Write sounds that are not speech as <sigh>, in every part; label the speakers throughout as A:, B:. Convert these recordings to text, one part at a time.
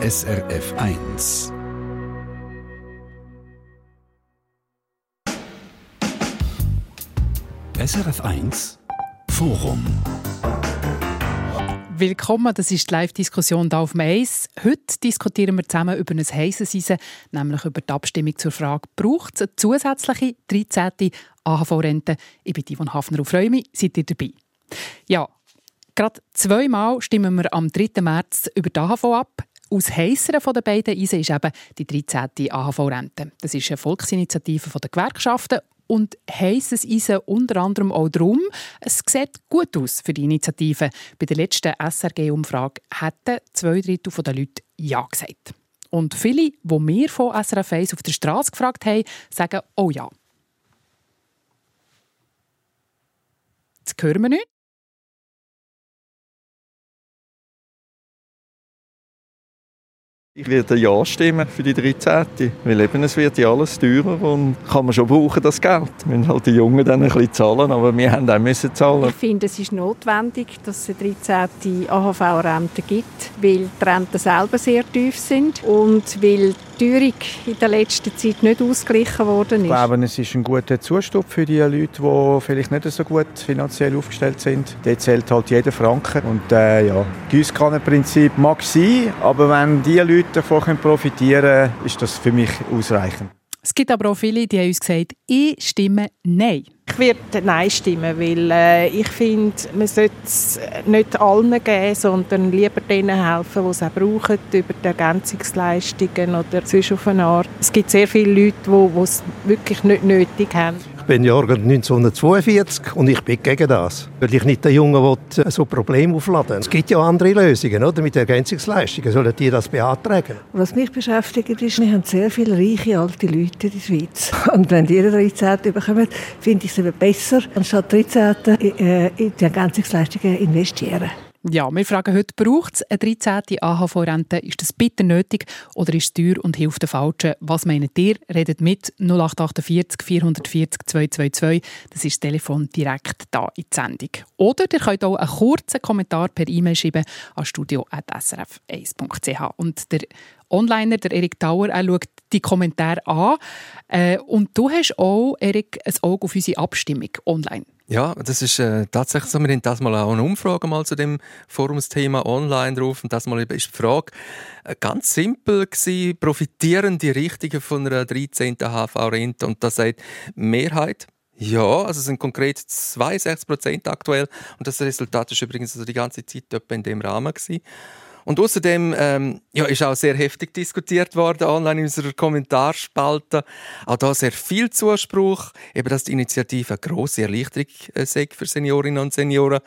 A: SRF 1. SRF 1 Forum.
B: Willkommen, das ist die Live-Diskussion hier auf dem Eis. Heute diskutieren wir zusammen über ein heißes Eisen, nämlich über die Abstimmung zur Frage, braucht es eine zusätzliche 13. AHV-Rente? Ich bin Yvonne Hafner und freue mich, seid ihr dabei. Ja, gerade zweimal stimmen wir am 3. März über die AHV ab. Aus heisseren von den beiden Eisen ist eben die 13. AHV-Rente. Das ist eine Volksinitiative der Gewerkschaften und heisses Eisen unter anderem auch darum, es sieht gut aus für die Initiative. Bei der letzten SRG-Umfrage hätten zwei Drittel der Leute Ja gesagt. Und viele, die wir von SRF 1 auf der Straße gefragt haben, sagen «Oh ja». Jetzt hören wir nicht.
C: Ich werde Ja stimmen für die 13. Weil eben, es wird ja alles teurer und kann man schon brauchen, das Geld. Müssen halt die Jungen dann ein bisschen zahlen, aber wir haben auch müssen zahlen.
D: Ich finde, es ist notwendig, dass es eine 13. AHV-Rente gibt, weil die Renten selber sehr tief sind und weil die Teuerung in der letzten Zeit nicht ausgeglichen worden ist.
E: Ich glaube, es ist ein guter Zustand für die Leute, die vielleicht nicht so gut finanziell aufgestellt sind. Dort zählt halt jeder Franken. Und äh, ja, Gießkannenprinzip mag sein, aber wenn die Leute davon profitieren können, ist das für mich ausreichend.
B: Es gibt aber auch viele, die haben uns gesagt, ich stimme Nein.
D: Ich werde Nein stimmen, weil äh, ich finde, man sollte es nicht allen geben, sondern lieber denen helfen, die es auch brauchen, über die Ergänzungsleistungen oder sonst auf eine Art. Es gibt sehr viele Leute, die, es wirklich nicht nötig haben.
F: Bin Jahrgang 1942 und ich bin gegen das. Weil ich nicht den Jungen will, so Probleme aufladen Es gibt ja andere Lösungen, oder? Mit Ergänzungsleistungen sollen die das beantragen.
G: Was mich beschäftigt ist, wir haben sehr viele reiche alte Leute in der Schweiz. <laughs> Und wenn die 13 bekommen, finde ich es besser, anstatt 13 äh, in die Ergänzungsleistungen investieren.
B: Ja, wir fragen heute, braucht es eine 13. AHV-Rente? Ist das bitter nötig oder ist es teuer und hilft den Falschen? Was meint ihr? Redet mit 0848 440 222. Das ist das Telefon direkt da in die Sendung. Oder ihr könnt auch einen kurzen Kommentar per E-Mail schreiben an studio.srf1.ch. Und der Onliner, der Erik Tauer, er schaut die Kommentare an. Äh, und du hast auch, Erik, ein Auge auf unsere Abstimmung online.
H: Ja, das ist äh, tatsächlich so. Wir haben das mal auch eine Umfrage mal zu dem Forumsthema online drauf. Und das mal ist die Frage äh, ganz simpel gewesen. Profitieren die Richtigen von einer 13. HV-Rente? Und da sagt Mehrheit, ja, also es sind konkret 62 Prozent aktuell. Und das Resultat ist übrigens also die ganze Zeit etwa in dem Rahmen gewesen. Und außerdem ähm, ja, ist auch sehr heftig diskutiert worden online in unserer Kommentarspalte. Auch da sehr viel Zuspruch, eben dass die Initiative eine grosse Erleichterung äh, für Seniorinnen und Senioren.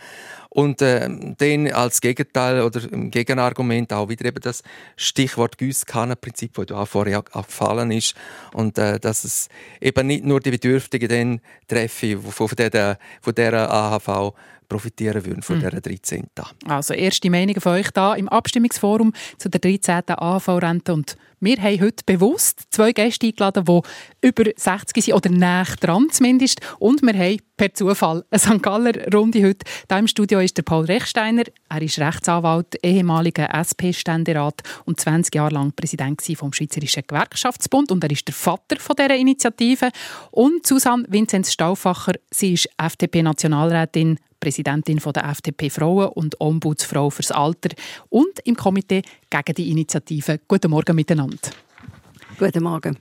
H: Und äh, dann als Gegenteil oder im Gegenargument auch wieder eben das Stichwort Gießkannenprinzip, das auch vorher gefallen ist. Und äh, dass es eben nicht nur die Bedürftigen dann treffe, von der, von der AHV profitieren würden von mhm. dieser 13.
B: Also erste Meinungen von euch da im Abstimmungsforum zu der 13. AHV-Rente und wir haben heute bewusst zwei Gäste eingeladen, die über 60 sind oder näher dran zumindest. Und wir haben per Zufall eine St. Galler Runde heute. Hier im Studio ist der Paul Rechsteiner. Er ist Rechtsanwalt, ehemaliger SP-Ständerat und 20 Jahre lang Präsident vom Schweizerischen Gewerkschaftsbund. Und er ist der Vater von dieser Initiative. Und Susanne Vinzenz Stauffacher, sie ist FDP-Nationalrätin, Präsidentin der FDP Frauen und Ombudsfrau fürs Alter und im Komitee gegen die Initiative. Guten Morgen miteinander.
G: Guten Morgen.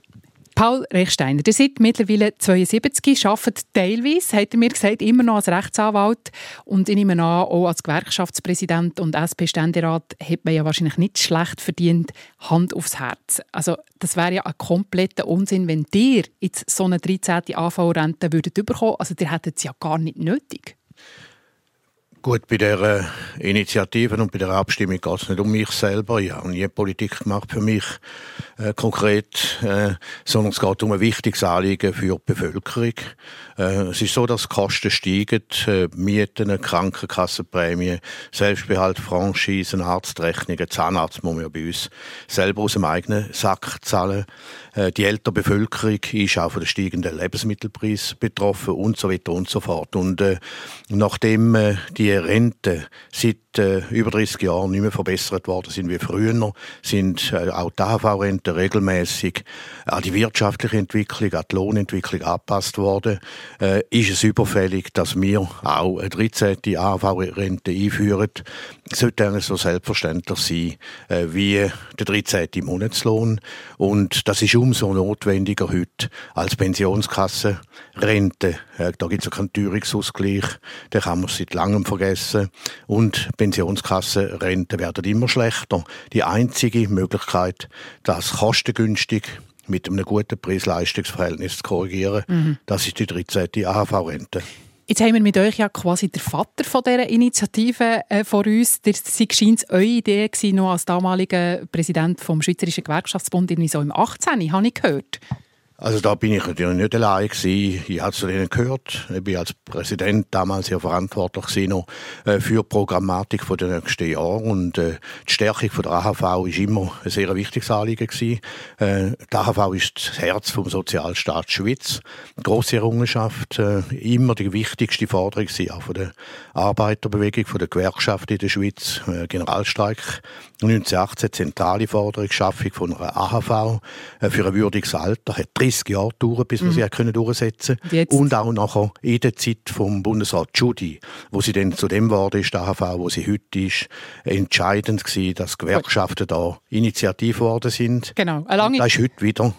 B: Paul Rechsteiner, ihr seid mittlerweile 72, arbeitet teilweise, hat er mir gesagt, immer noch als Rechtsanwalt und ich nehme an, auch als Gewerkschaftspräsident und SP-Ständerat hat man ja wahrscheinlich nicht schlecht verdient, Hand aufs Herz. Also das wäre ja ein kompletter Unsinn, wenn ihr jetzt so eine 13. AV-Rente würdet bekommen, also ihr hättet es ja gar nicht nötig.
F: Gut, bei der äh, Initiative und bei der Abstimmung geht es nicht um mich selber. Ich habe nie Politik gemacht für mich äh, konkret, äh, sondern es geht um ein wichtiges Anliegen für die Bevölkerung. Äh, es ist so, dass Kosten steigen, äh, Mieten, Krankenkassenprämien, Selbstbehalt, Franchisen, Arztrechnungen, Zahnarzt muss man ja bei uns selber aus dem eigenen Sack zahlen. Äh, die ältere Bevölkerung ist auch von den steigenden Lebensmittelpreisen betroffen und so weiter und so fort. Und äh, nachdem äh, die Rente seit äh, über 30 Jahren nicht mehr verbessert worden sind wie früher, sind äh, auch die AHV-Renten regelmäßig an die wirtschaftliche Entwicklung, an die Lohnentwicklung angepasst worden. Äh, ist es überfällig, dass wir auch eine 13. AHV-Rente einführen? Sollte eigentlich so selbstverständlich sein äh, wie der 13. Monatslohn. Und das ist umso notwendiger heute als Pensionskassenrente. Äh, da gibt es keinen Teuerungsausgleich, den kann man seit langem vergessen. Und Pensionskassenrenten werden immer schlechter. Die einzige Möglichkeit, das kostengünstig mit einem guten Preis-Leistungs-Verhältnis zu korrigieren, mhm. das ist die 13. AHV-Rente.
B: Jetzt haben wir mit euch ja quasi der Vater von dieser Initiative äh, vor uns. Das scheint eure Idee gewesen, noch als damaliger Präsident vom Schweizerischen Gewerkschaftsbund, in so im 18. habe ich gehört.
F: Also da bin ich natürlich nicht allein gewesen. Ich habe zu denen gehört. Ich bin als Präsident damals ja verantwortlich gewesen, äh, für die Programmatik der nächsten Jahre und äh, die Stärkung der AHV ist immer ein sehr wichtiges Anliegen gewesen. Äh, die AHV ist das Herz vom Sozialstaat Schweiz. Grosse Errungenschaft, äh, immer die wichtigste Forderung gewesen, auch von der Arbeiterbewegung, von der Gewerkschaft in der Schweiz, äh, Generalstreik 1918 zentrale Forderung, Schaffung von einer AHV für ein würdiges Alter, hat 30 Jahre gedauert, bis wir mhm. sie können durchsetzen Jetzt. Und auch nachher in der Zeit vom Bundesrat Judy, wo sie dann zu dem geworden ist, die AHV, wo sie heute ist, entscheidend gewesen, dass Gewerkschaften da initiativ geworden sind.
B: Genau. Eine lange
F: das ist heute wieder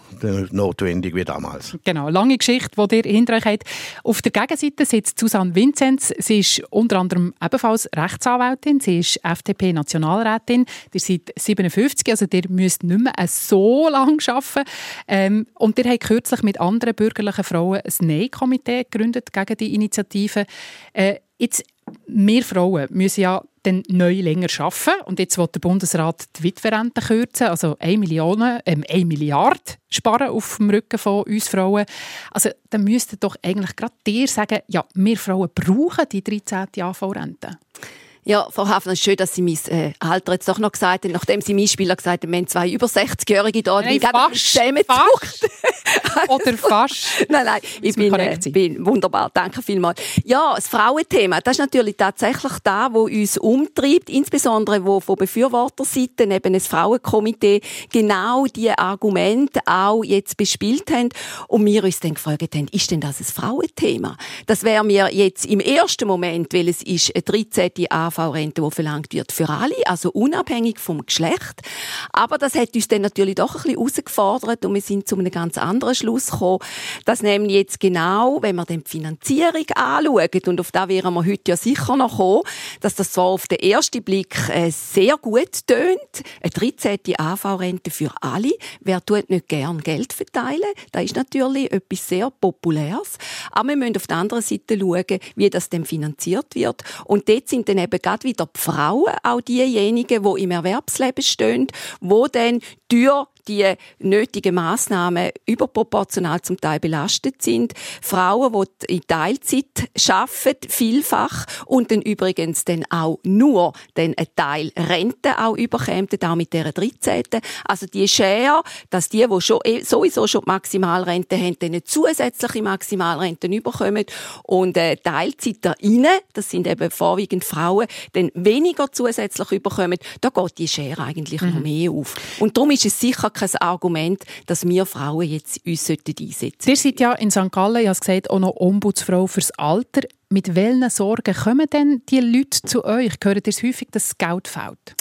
F: notwendig wie damals.
B: Genau. Eine lange Geschichte, die ihr hinter euch habt. Auf der Gegenseite sitzt Susanne Vinzenz. Sie ist unter anderem ebenfalls Rechtsanwältin. Sie ist FDP-Nationalrätin. Ihr seid 57, also ihr müsst nicht mehr so lange arbeiten. Ähm, und ihr habt kürzlich mit anderen bürgerlichen Frauen ein Nein-Komitee gegründet gegen die Initiative. Äh, jetzt, wir Frauen müssen ja dann neu länger arbeiten. Und jetzt will der Bundesrat die Witwerrente kürzen, also 1, Million, äh, 1 Milliarde sparen auf dem Rücken von uns Frauen. Also dann müsste doch eigentlich gerade dir sagen, ja, wir Frauen brauchen die 13. AV-Rente.
I: Ja, Frau Hafner, es ist schön, dass Sie mein äh, Alter jetzt doch noch gesagt haben, nachdem Sie mein Spieler gesagt haben, wir haben zwei über 60-Jährige da,
B: die fast, fast. <laughs> Oder fast.
I: nein, nein, ich bin, äh, bin, wunderbar, danke vielmals. Ja, das Frauenthema, das ist natürlich tatsächlich da, wo uns umtreibt, insbesondere wo von Befürworterseite eben ein Frauenkomitee genau diese Argumente auch jetzt bespielt haben und wir uns dann gefragt haben, ist denn das ein Frauenthema? Das wäre mir jetzt im ersten Moment, weil es ist eine 13. AV-Rente, die verlangt wird für alle, also unabhängig vom Geschlecht. Aber das hat uns dann natürlich doch ein bisschen herausgefordert und wir sind zu einem ganz anderen Schluss gekommen, dass nämlich jetzt genau, wenn wir dann die Finanzierung anschauen, und auf da wären wir heute ja sicher noch kommen, dass das so auf den ersten Blick äh, sehr gut tönt. Eine 13. AV-Rente für alle. Wer tut nicht gern Geld verteilen? Das ist natürlich etwas sehr Populäres. Aber wir müssen auf der anderen Seite schauen, wie das dann finanziert wird. Und dort sind dann eben gerade wieder die Frauen, auch diejenigen, die im Erwerbsleben stehen, wo dann durch die nötigen Maßnahmen überproportional zum Teil belastet sind. Frauen, die in Teilzeit arbeiten, vielfach und dann übrigens dann auch nur dann ein Teil Rente auch überkämen, auch mit dieser 13. Also die Schere, dass die, die schon, eh, sowieso schon die Maximalrente haben, dann eine zusätzliche Maximalrente überkommen und äh, Teilzeiterinnen, das sind eben vorwiegend Frauen, dann weniger zusätzlich überkommen, da geht die Schere eigentlich mhm. noch mehr auf. Und darum ist es sicher kein Argument, dass wir Frauen jetzt uns einsetzen sollten.
B: Ihr seid ja in St. Gallen, ich habe gesagt, auch noch Ombudsfrau fürs Alter. Mit welchen Sorgen kommen denn die Leute zu euch? Hört ihr häufig, dass das Geld fehlt?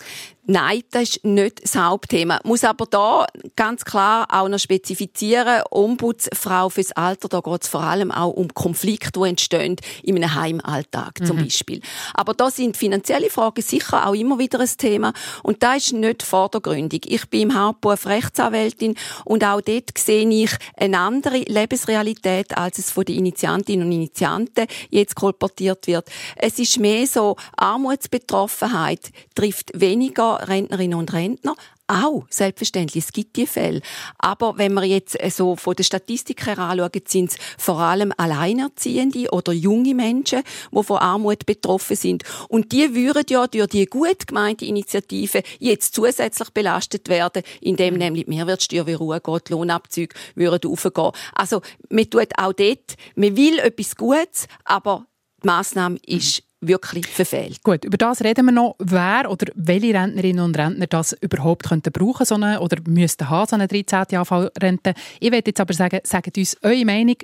I: Nein, das ist nicht das Hauptthema. Muss aber da ganz klar auch noch spezifizieren, Ombudsfrau fürs Alter, da geht es vor allem auch um Konflikte, die entstehen in einem Heimalltag zum mhm. Beispiel. Aber da sind finanzielle Fragen sicher auch immer wieder ein Thema und da ist nicht vordergründig. Ich bin im Hauptberuf Rechtsanwältin und auch dort sehe ich eine andere Lebensrealität, als es von den Initiantinnen und Initianten jetzt kolportiert wird. Es ist mehr so, Armutsbetroffenheit trifft weniger Rentnerinnen und Rentner, auch, selbstverständlich, es gibt die Fälle. Aber wenn wir jetzt äh, so von der Statistik her anschauen, sind es vor allem Alleinerziehende oder junge Menschen, die von Armut betroffen sind. Und die würden ja durch die gut gemeinte Initiative jetzt zusätzlich belastet werden, indem nämlich die Mehrwertsteuer wie Ruhe geht, Lohnabzüge würden aufgehen. Also, man tut auch dort, man will etwas Gutes, aber die Massnahme ist wirklich verfehlt.
B: Gut, über das reden wir noch. Wer oder welche Rentnerinnen und Rentner das überhaupt könnten brauchen so eine, oder müssten haben, so eine 13. AV-Rente. Ich werde jetzt aber sagen, sagt uns eure Meinung.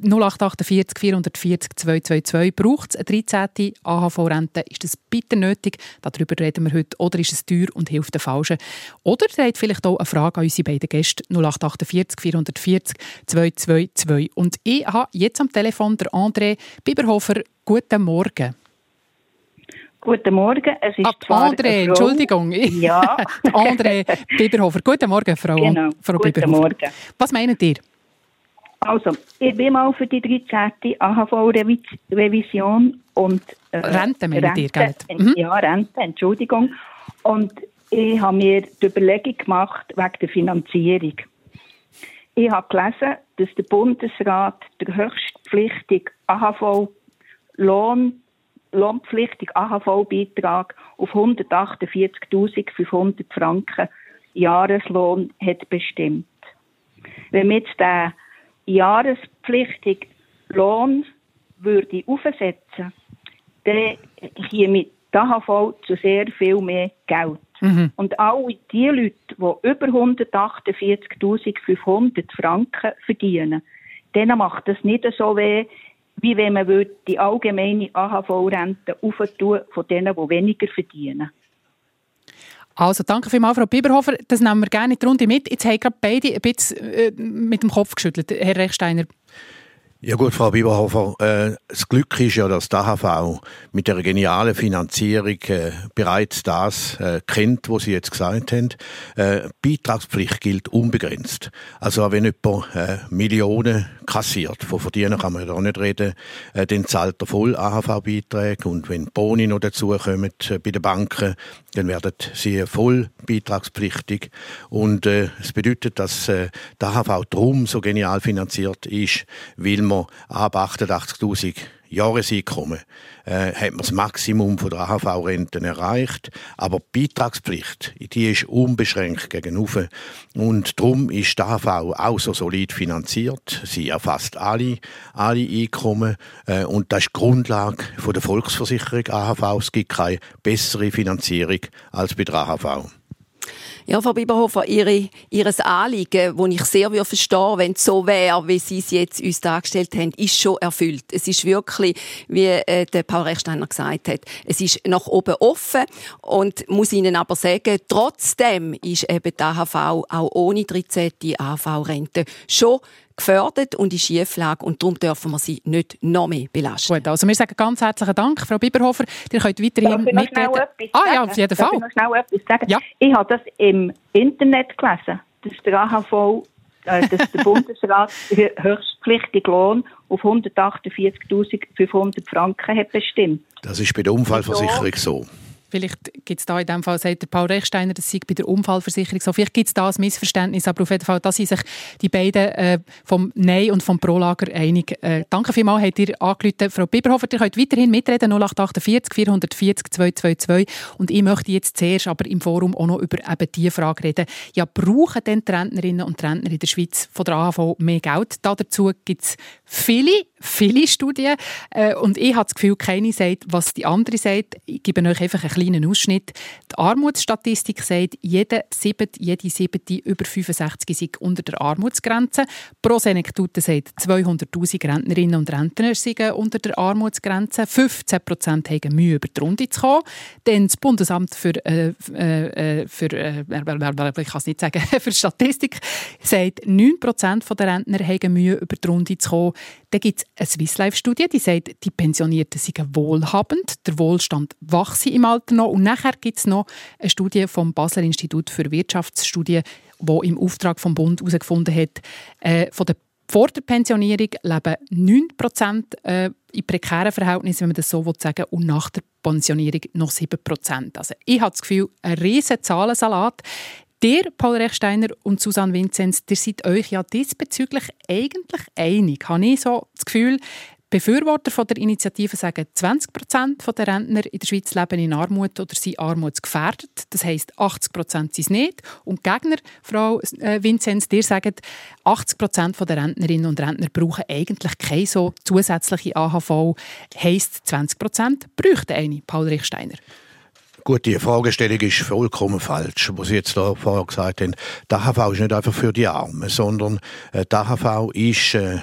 B: 0848 440 222. Braucht es eine 13. AHV-Rente? Ist das bitte nötig? Darüber reden wir heute. Oder ist es teuer und hilft den Falschen? Oder ihr vielleicht auch eine Frage an unsere beiden Gäste. 0848 440 222. Und ich habe jetzt am Telefon der André Biberhofer. Guten Morgen.
J: Guten Morgen. Es ist
B: ah, André, Entschuldigung. <laughs>
J: Ja.
B: André Biberhofer. Guten Morgen, Frau,
J: genau.
B: Frau
J: Guten
B: Biberhofer.
J: Morgen.
B: Was meint ihr?
J: Also, ich bin mal für die 13. AHV-Revision und...
B: Äh, Rente meint ihr,
J: gell? Mhm. Ja, Rente, Entschuldigung. Und ich habe mir die Überlegung gemacht wegen der Finanzierung. Ich habe gelesen, dass der Bundesrat der höchstpflichtige AHV-Lohn lohnpflichtigen AHV-Beitrag auf 148.500 Franken Jahreslohn hat bestimmt. Wenn wir jetzt den jahrespflichtigen Lohn würde aufsetzen, dann käme die AHV zu sehr viel mehr Geld. Mhm. Und alle die Leute, die über 148.500 Franken verdienen, denen macht das nicht so weh, wie wenn man die allgemeine AHV-Rente auftun von denen, die weniger verdienen.
B: Also, danke vielmals, Frau Biberhofer. Das nehmen wir gerne in die Runde mit. Jetzt haben gerade beide ein bisschen äh, mit dem Kopf geschüttelt. Herr Rechsteiner,
F: ja gut, Frau Bieberhofer, äh, das Glück ist ja, dass die AHV mit der genialen Finanzierung äh, bereits das äh, kennt, was Sie jetzt gesagt haben. Äh, Beitragspflicht gilt unbegrenzt. Also wenn jemand äh, Millionen kassiert, von verdienen kann man da nicht reden, äh, dann zahlt er voll AHV-Beiträge und wenn Boni noch dazukommen äh, bei den Banken, dann werden sie voll beitragspflichtig. Und äh, es bedeutet, dass äh, die AHV drum so genial finanziert ist, weil man ab 88.000 Jahreseinkommen äh, hat man das Maximum von der AHV-Renten erreicht. Aber die Beitragspflicht, die ist unbeschränkt gegenüber. Und darum ist die AHV auch so solid finanziert. Sie erfasst alle, alle Einkommen. Äh, und das ist die Grundlage von der Volksversicherung AHV. Es gibt keine bessere Finanzierung als bei der AHV.
I: Ja, Frau Biberhofer, Ihre, Ihres Anliegen, das ich sehr würde verstehen wenn es so wäre, wie Sie es jetzt uns dargestellt haben, ist schon erfüllt. Es ist wirklich, wie äh, der Paul Rechsteiner gesagt hat, es ist nach oben offen und muss Ihnen aber sagen, trotzdem ist eben die AHV auch ohne 13. AHV-Rente schon gefördert und in Schieflage und darum dürfen wir sie nicht noch mehr belasten.
B: Gut, also wir sagen ganz herzlichen Dank, Frau Biberhofer. Ihr könnt weiterhin mitreden. Ah ja, auf jeden Fall.
J: Ich noch schnell etwas sagen?
B: Ja.
J: Ich habe das im Internet gelesen, dass der AHV äh, dass der <laughs> Bundesrat den höchstpflichtigen Lohn auf 148.500 Franken hat bestimmt.
F: Das ist bei der Unfallversicherung so.
B: Vielleicht gibt es da in dem Fall, sagt der Paul Rechsteiner, das sei bei der Unfallversicherung so. Vielleicht gibt es da ein Missverständnis, aber auf jeden Fall, da sind sich die beiden äh, vom Nein- und vom Pro-Lager einig. Äh, danke vielmals, habt ihr angerufen. Frau Biberhofer, ihr könnt weiterhin mitreden, 0848 440 222. Und ich möchte jetzt zuerst aber im Forum auch noch über eben diese Frage reden. Ja, brauchen denn die Rentnerinnen und Rentner in der Schweiz von der AHV mehr Geld? dazu gibt es viele, viele Studien. Äh, und ich habe das Gefühl, keine sagt, was die andere sagt. Ich gebe euch einfach ein kleinen Ausschnitt. Die Armutsstatistik sagt, jede siebte, jede siebte über 65 sind unter der Armutsgrenze. Pro Senektute sagt, 200'000 Rentnerinnen und Rentner sind unter der Armutsgrenze. 15 Prozent haben Mühe, über die Runde zu kommen. Dann das Bundesamt für, äh, äh, für äh, <laughs> ich kann es nicht sagen, <laughs> für Statistik sagt, 9 Prozent der Rentner haben Mühe, über die Runde zu kommen. Dann gibt es eine Swiss Life Studie, die sagt, die Pensionierten sind wohlhabend, der Wohlstand wachse im Alter noch. Und nachher gibt es noch eine Studie vom Basler Institut für Wirtschaftsstudien, wo im Auftrag vom Bund herausgefunden hat, äh, von der vor der Pensionierung leben 9% äh, in prekären Verhältnissen, wenn man das so sagen will, und nach der Pensionierung noch 7%. Also ich habe das Gefühl, ein riesen Zahlensalat. Der, Paul Rechsteiner und Susanne Vinzenz, ihr seid euch ja diesbezüglich eigentlich einig. Habe ich so das Gefühl, Befürworter der Initiative sagen, 20 Prozent der Rentner in der Schweiz leben in Armut oder sind armutsgefährdet. Das heisst, 80 Prozent sind es nicht. Und Gegner, Frau äh, Vinzenz, dir sagen, 80 Prozent der Rentnerinnen und Rentner brauchen eigentlich keine so zusätzliche AHV. Heisst, 20 Prozent bräuchten eine. Paul Richsteiner.
F: Gut, die Fragestellung ist vollkommen falsch, was Sie jetzt da vorher gesagt haben. Die AHV ist nicht einfach für die Armen, sondern äh, die AHV ist äh,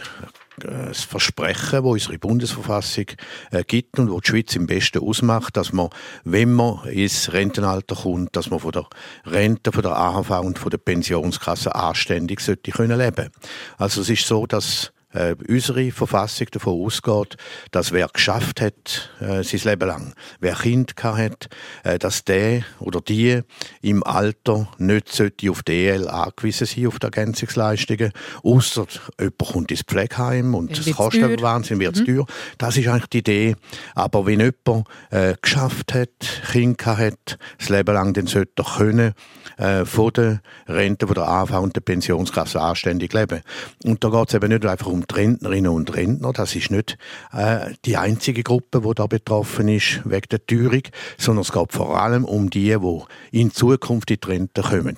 F: das Versprechen, das unsere Bundesverfassung äh, gibt und wo die Schweiz im besten ausmacht, dass man, wenn man ins Rentenalter kommt, dass man von der Rente, von der AHV und von der Pensionskasse anständig sollte können leben. Also es ist so, dass äh, unsere Verfassung davon ausgeht, dass wer geschafft hat, äh, sein Leben lang, wer Kind hat, äh, dass der oder die im Alter nicht sollte auf DL angewiesen sein, auf die Ergänzungsleistungen, außer jemand kommt ins Pflegeheim und es kostet teuer. Wahnsinn, wird mhm. teuer. Das ist eigentlich die Idee. Aber wenn jemand äh, geschafft hat, Kind hat, das Leben lang, dann sollte er können, äh, von der Rente, von der AV und der Pensionskasse anständig leben. Und da geht es eben nicht einfach um die Rentnerinnen und Rentner. Das ist nicht äh, die einzige Gruppe, die da betroffen ist wegen der Teuerung, sondern es geht vor allem um die, die in Zukunft in die Rente kommen.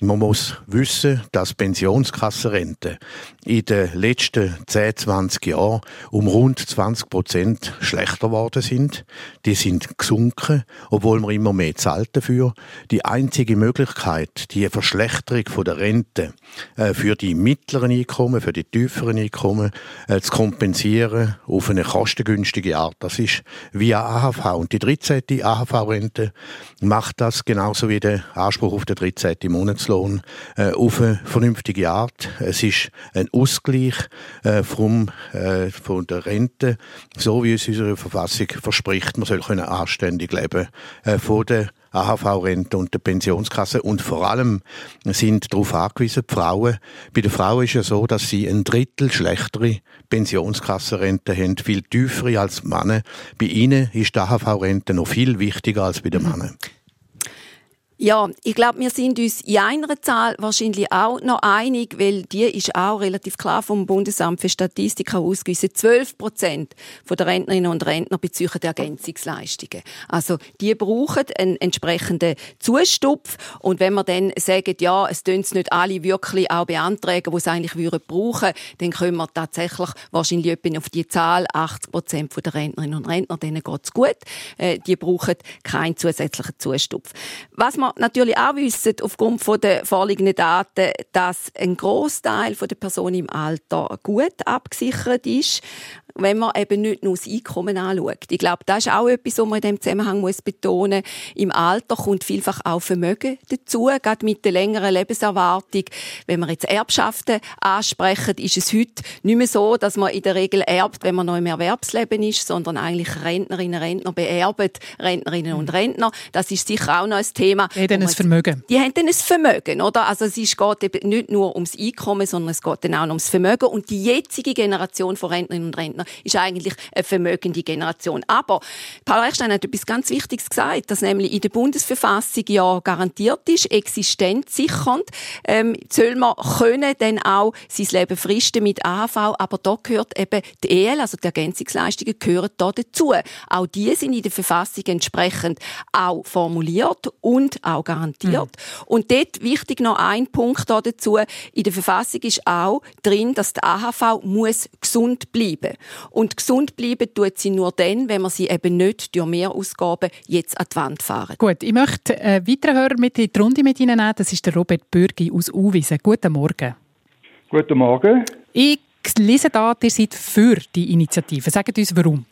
F: Man muss wissen, dass Pensionskassenrenten in den letzten 10, 20 Jahren um rund 20 Prozent schlechter geworden sind. Die sind gesunken, obwohl man immer mehr zahlt dafür. Die einzige Möglichkeit, die Verschlechterung der Rente äh, für die mittleren Einkommen, für die tieferen Einkommen äh, zu kompensieren auf eine kostengünstige Art, das ist via AHV. Und die 13. AHV-Rente macht das genauso wie der Anspruch auf den 13. Monatslohn äh, auf eine vernünftige Art. Es ist ein Ausgleich äh, vom, äh, von der Rente, so wie es unsere Verfassung verspricht. Man soll können anständig leben äh, von der AHV-Rente und der Pensionskasse und vor allem sind darauf angewiesen, die Frauen. Bei den Frauen ist ja so, dass sie ein Drittel schlechtere Pensionskassenrente haben, viel tiefere als Männer. Bei ihnen ist die AHV-Rente noch viel wichtiger als bei den Männern.
I: Ja, ich glaube, wir sind uns in einer Zahl wahrscheinlich auch noch einig, weil die ist auch relativ klar vom Bundesamt für Statistik ausgewiesen. 12 Prozent der Rentnerinnen und Rentner beziehen Ergänzungsleistungen. Also die brauchen einen entsprechenden Zustupf. Und wenn wir dann sagen, ja, es tun es nicht alle wirklich auch beantragen, die es eigentlich würden brauchen, dann können wir tatsächlich wahrscheinlich etwa auf die Zahl 80 Prozent der Rentnerinnen und Rentner, denen geht es gut. Äh, die brauchen keinen zusätzlichen Zustupf. Was wir natürlich auch wissen, aufgrund der vorliegenden Daten, dass ein Großteil der Personen im Alter gut abgesichert ist wenn man eben nicht nur das Einkommen anschaut. Ich glaube, das ist auch etwas, was man in diesem Zusammenhang muss betonen muss. Im Alter kommt vielfach auch Vermögen dazu, gerade mit der längeren Lebenserwartung. Wenn wir jetzt Erbschaften ansprechen, ist es heute nicht mehr so, dass man in der Regel erbt, wenn man noch im Erwerbsleben ist, sondern eigentlich Rentnerinnen und Rentner beerben Rentnerinnen und Rentner. Das ist sicher auch noch ein Thema.
B: Die haben ein Vermögen.
I: Die haben dann ein Vermögen, oder? Also es geht eben nicht nur ums Einkommen, sondern es geht dann auch ums Vermögen. Und die jetzige Generation von Rentnerinnen und Rentner ist eigentlich eine vermögende Generation. Aber Paul Reichstein hat etwas ganz Wichtiges gesagt, dass nämlich in der Bundesverfassung ja garantiert ist, existenzsichernd, ähm, soll man können dann auch sein Leben fristen mit AHV, aber da gehört eben die EL, also die Ergänzungsleistungen, gehören da dazu. Auch die sind in der Verfassung entsprechend auch formuliert und auch garantiert. Mhm. Und dort wichtig noch ein Punkt dazu. In der Verfassung ist auch drin, dass die AHV muss gesund bleiben. Und gesund bleiben tut sie nur dann, wenn man sie eben nicht durch Mehrausgaben jetzt an die Wand fahren.
B: Gut, ich möchte einen weiteren Hörer mit in die Runde mit Ihnen nehmen. Das ist der Robert Bürgi aus Uwiesen. Guten Morgen.
K: Guten Morgen.
B: Ich lese da, ihr seid für die Initiative. Sagt uns, warum.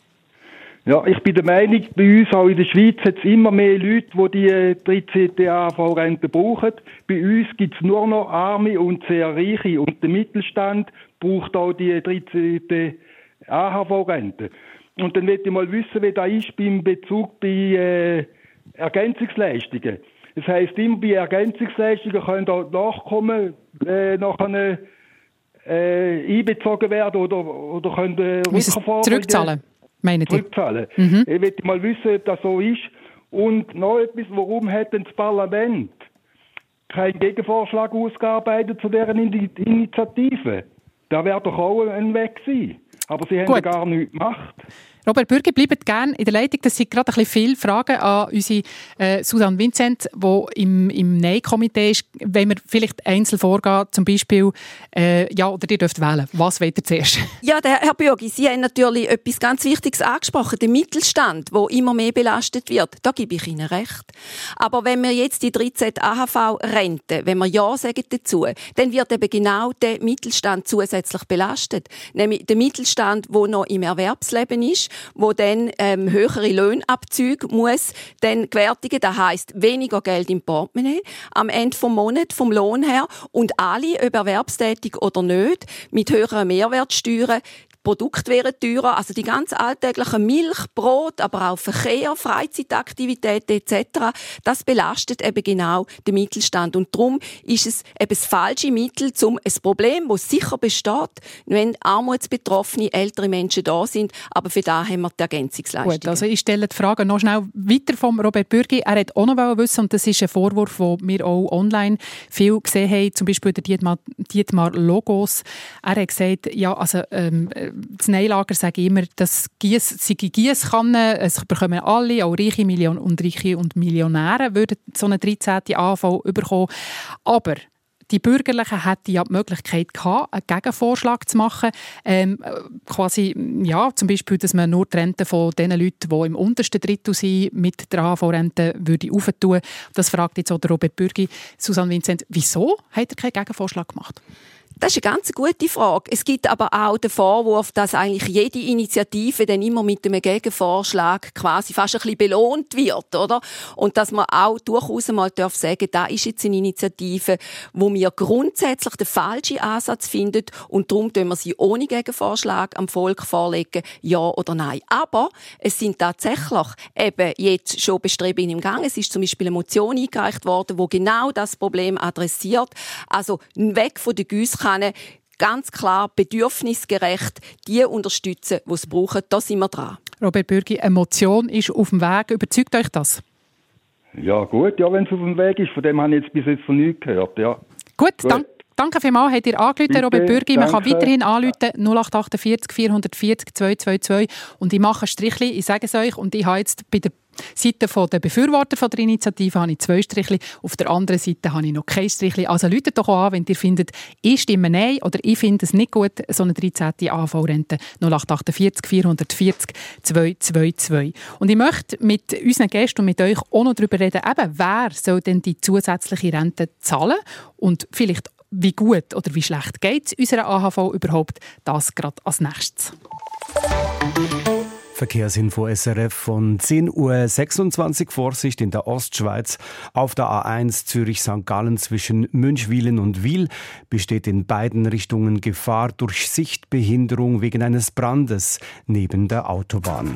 K: Ja, ich bin der Meinung, bei uns auch in der Schweiz hat es immer mehr Leute, die die 13. AHV-Rente brauchen. Bei uns gibt es nur noch Arme und sehr Reiche. Und der Mittelstand braucht auch die 13. AHV-Rente. Und dann möchte ich mal wissen, wie das ist beim Bezug bei äh, Ergänzungsleistungen. Das heisst, immer bei Ergänzungsleistungen können auch Nachkommen äh, nachher äh, einbezogen werden oder, oder können äh,
B: zurückzahlen,
K: meinen Zurückzahlen. Mhm. Ich möchte mal wissen, ob das so ist. Und noch etwas, warum hat denn das Parlament keinen Gegenvorschlag ausgearbeitet zu deren Initiative? Da wäre doch auch ein Weg gewesen. Aber sie haben ja gar nichts gemacht.
B: Robert Bürger, bleibt gerne in der Leitung. Das sind gerade ein bisschen viele Fragen an unsere äh, Susanne Vincent, die im, im Nein-Komitee ist. Wenn wir vielleicht einzeln vorgehen, zum Beispiel, äh, ja, oder ihr dürft wählen. Was wollt ihr zuerst?
I: Ja, der Herr Bürgi, Sie haben natürlich etwas ganz Wichtiges angesprochen. Den Mittelstand, der immer mehr belastet wird. Da gebe ich Ihnen recht. Aber wenn wir jetzt die 13 AHV-Rente, wenn wir Ja sagen dazu, dann wird eben genau der Mittelstand zusätzlich belastet. Nämlich der Mittelstand, der noch im Erwerbsleben ist wo dann ähm, höhere Löhnabzüge muss dann gewärtigen. Das heißt weniger Geld im Portemonnaie am Ende vom Monat vom Lohn her und alle, ob erwerbstätig oder nicht, mit höheren Mehrwertsteuern Produkte wären teurer, also die ganz alltäglichen Milch, Brot, aber auch Verkehr, Freizeitaktivitäten etc., das belastet eben genau den Mittelstand. Und darum ist es eben das falsche Mittel, um ein Problem, das sicher besteht, wenn armutsbetroffene ältere Menschen da sind, aber für da haben wir die Ergänzungsleistung.
B: Gut, also ich stelle die Frage noch schnell weiter vom Robert Bürgi. Er hat auch noch wissen, und das ist ein Vorwurf, den wir auch online viel gesehen haben, zum Beispiel der Dietmar, Dietmar Logos. Er hat gesagt, ja, also ähm, das Neilager sage ich immer, das Gies, sei Gieskanne, es bekommen alle, auch reiche Million und reiche und Millionäre würden so eine 13. AV bekommen. Aber die Bürgerlichen hätten ja die Möglichkeit gehabt, einen Gegenvorschlag zu machen. Ähm, quasi, ja, zum Beispiel, dass man nur die Rente von den Leuten, die im untersten Drittel sind, mit der AHV-Rente würde. Das fragt jetzt auch der Robert Bürgi. Susanne Vincent, wieso hat er keinen Gegenvorschlag gemacht?
I: Das ist eine ganz gute Frage. Es gibt aber auch den Vorwurf, dass eigentlich jede Initiative dann immer mit einem Gegenvorschlag quasi fast ein bisschen belohnt wird, oder? Und dass man auch durchaus mal darf sagen, da ist jetzt eine Initiative, wo wir grundsätzlich den falschen Ansatz finden und darum tun wir sie ohne Gegenvorschlag am Volk vorlegen, ja oder nein. Aber es sind tatsächlich eben jetzt schon Bestrebungen im Gang. Es ist zum Beispiel eine Motion eingereicht worden, wo genau das Problem adressiert. Also weg von der Güsse kann ganz klar bedürfnisgerecht die unterstützen, die es brauchen. Da sind wir dran.
B: Robert Bürgi, eine Motion ist auf dem Weg. Überzeugt euch das?
K: Ja, gut, ja, wenn es auf dem Weg ist. Von dem habe ich jetzt bis jetzt von nichts gehört. Ja.
B: Gut, gut. Dank, danke vielmals. Habt ihr angerufen, Robert Bürgi? Man kann weiterhin anrufen, 0848 440 222. Und ich mache ein Strichli, ich sage es euch. Und ich habe jetzt bei der Seite der Befürworter von der Initiative habe ich zwei Strichli, auf der anderen Seite habe ich noch kein Strichli. Also läutet doch an, wenn ihr findet, ich stimme Nein oder ich finde es nicht gut, so eine 13. AV-Rente 0848 440 222. Und ich möchte mit unseren Gästen und mit euch auch noch darüber reden, eben, wer soll denn die zusätzliche Rente zahlen und vielleicht wie gut oder wie schlecht geht es unserer AHV überhaupt, das gerade als nächstes.
A: Verkehrsinfo SRF von 10.26 Uhr. Vorsicht in der Ostschweiz. Auf der A1 Zürich-St. Gallen zwischen Münchwilen und Wiel besteht in beiden Richtungen Gefahr durch Sichtbehinderung wegen eines Brandes neben der Autobahn.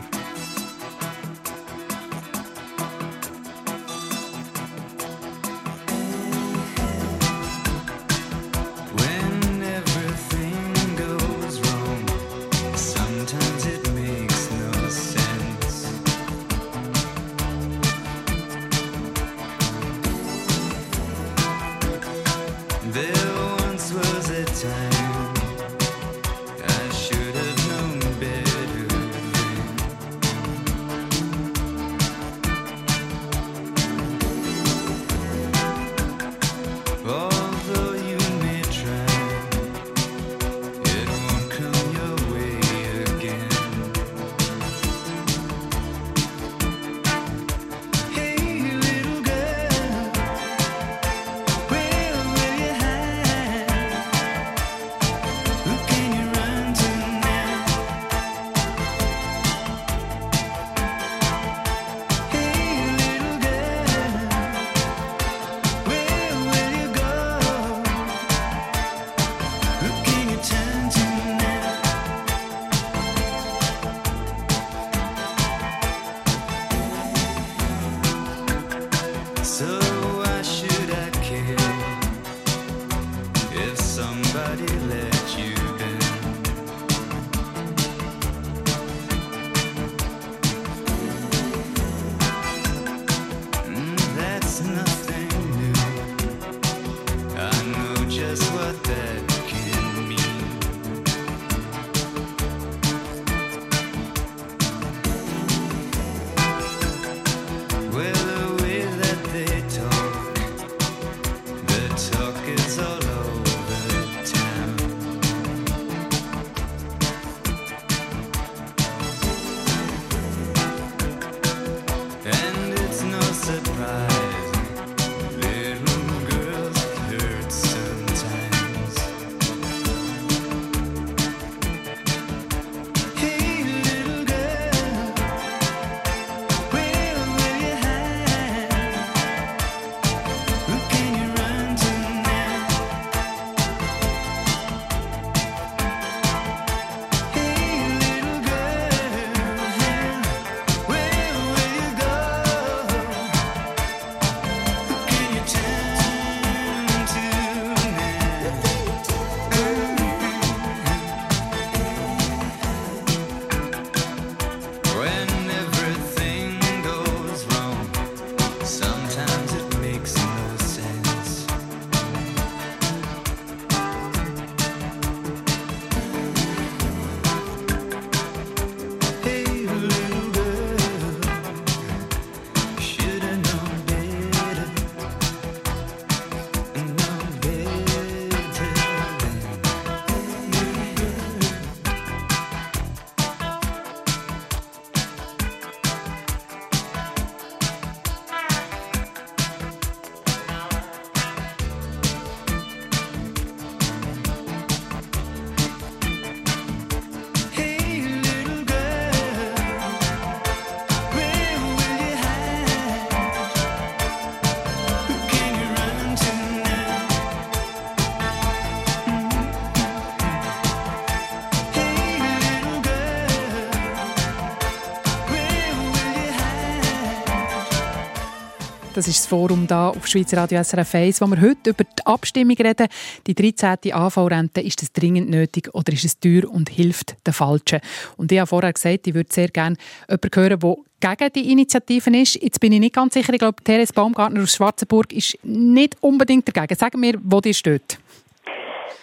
B: Das ist das Forum da auf Schweizer Radio SRF 1, wo wir heute über die Abstimmung reden. Die 13. AV-Rente, ist es dringend nötig oder ist es teuer und hilft den Falschen? Und ich habe vorher gesagt, ich würde sehr gerne jemanden hören, der gegen die Initiativen ist. Jetzt bin ich nicht ganz sicher. Ich glaube, Therese Baumgartner aus Schwarzenburg ist nicht unbedingt dagegen. Sagen wir, wo die steht.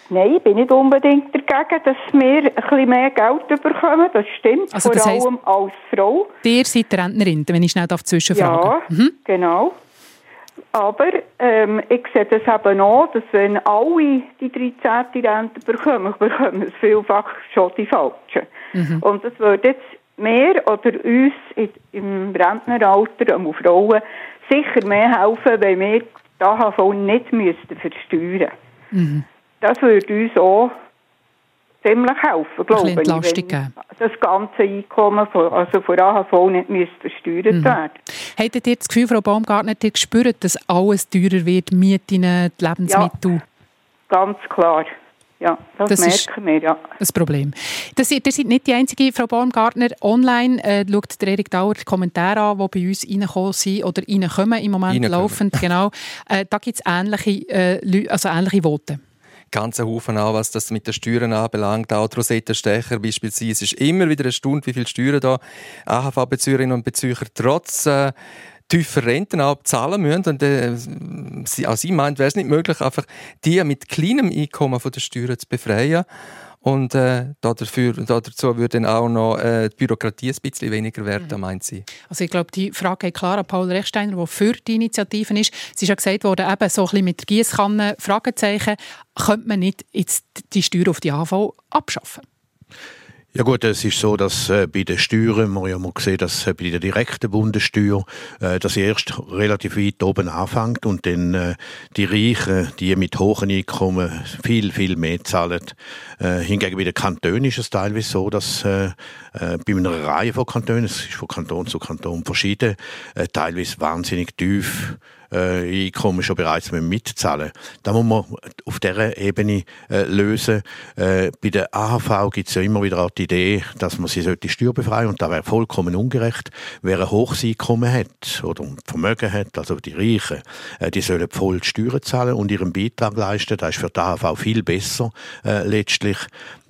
L: Nein, ich bin nicht unbedingt dagegen, dass wir ein bisschen mehr Geld bekommen. Das stimmt,
B: also
L: das
B: vor
L: allem als Frau.
B: Ihr seid Rentnerin, wenn ich schnell zwischenfragen
L: Ja, mhm. genau. Aber ähm, ich sehe das eben auch, dass wenn alle die 13. Rente bekommen, <laughs> bekommen es vielfach schon die falschen. Mhm. Und das würde jetzt mehr oder uns im Rentneralter, um Frauen, sicher mehr helfen, wenn wir die AHV nicht müssten versteuern müssten. Mhm das würde uns auch ziemlich helfen, glaube ich.
B: Entlastung
L: das ganze Einkommen von, also von AHV nicht müsste versteuert mhm. werden.
B: Hättet ihr das Gefühl, Frau Baumgartner, ihr gespürt, dass alles teurer wird, Mieten, Lebensmittel?
L: Ja, ganz klar. Ja, das, das merken wir, ja.
B: Das Problem. Das, ihr seid nicht die einzige, Frau Baumgartner. Online äh, schaut der Erik Dauer die Kommentare an, die bei uns reinkommen sind oder reinkommen im Moment laufend. Genau. <laughs> Äh, da gibt es ähnliche, äh, also ähnliche Voten
H: ganzen Haufen an, was das mit den Steuern anbelangt. Auch Rosetta Stecher beispielsweise. Ist immer wieder erstaunt, wie viele Steuern da AHV-Bezügerinnen und Bezüger trotz äh, tiefer Renten abzahlen müssen. Und äh, sie, auch sie meint, wäre es nicht möglich, einfach die mit kleinem Einkommen von der Steuern zu befreien. Und äh, dafür, dazu würde dann auch noch äh, die Bürokratie ein bisschen weniger werden, mhm. meint sie.
B: Also ich glaube, die Frage geht klar an Paul Rechsteiner, der für die Initiativen ist. Es ist ja gesagt worden, eben so ein bisschen mit der Giesskanne, Fragezeichen, könnte man nicht jetzt die Steuer auf die AV abschaffen?
F: Ja gut, es ist so, dass äh, bei den Steuern, man ja mal gesehen, dass äh, bei der direkten Bundessteuer, äh, dass erst relativ weit oben anfängt und dann äh, die Reichen, die mit hohen Einkommen viel, viel mehr zahlen. Äh, hingegen bei den Kantonen ist es teilweise so, dass äh, äh, bei einer Reihe von Kantonen, es ist von Kanton zu Kanton verschieden, äh, teilweise wahnsinnig tief äh, Einkommen schon bereits mitzahlen Da muss man auf dieser Ebene äh, lösen. Äh, bei der AHV gibt es ja immer wieder auch die Idee, dass man sie sollte steuerbefreien und da wäre vollkommen ungerecht. Wer ein hohes Einkommen hat oder ein Vermögen hat, also die Reichen, äh, die sollen voll Steuern zahlen und ihren Beitrag leisten. Das ist für die AHV viel besser äh, letztlich.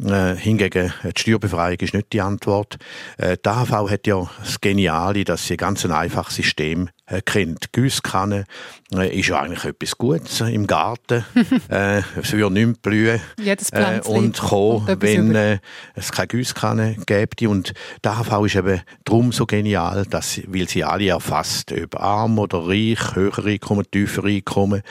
F: Äh, hingegen äh, die Steuerbefreiung ist nicht die Antwort. Äh, die AHV hat ja das Geniale, dass sie ein ganz einfaches System äh, kennt. Gießkanne äh, ist ja eigentlich etwas Gutes im Garten. <laughs> äh, es würde nicht blühen äh, und kommen, wenn äh, es keine Gießkanne gäbe. Und die AHV ist eben darum so genial, dass, weil sie alle erfasst, ob arm oder reich, höhere Einkommen, tiefere Einkommen.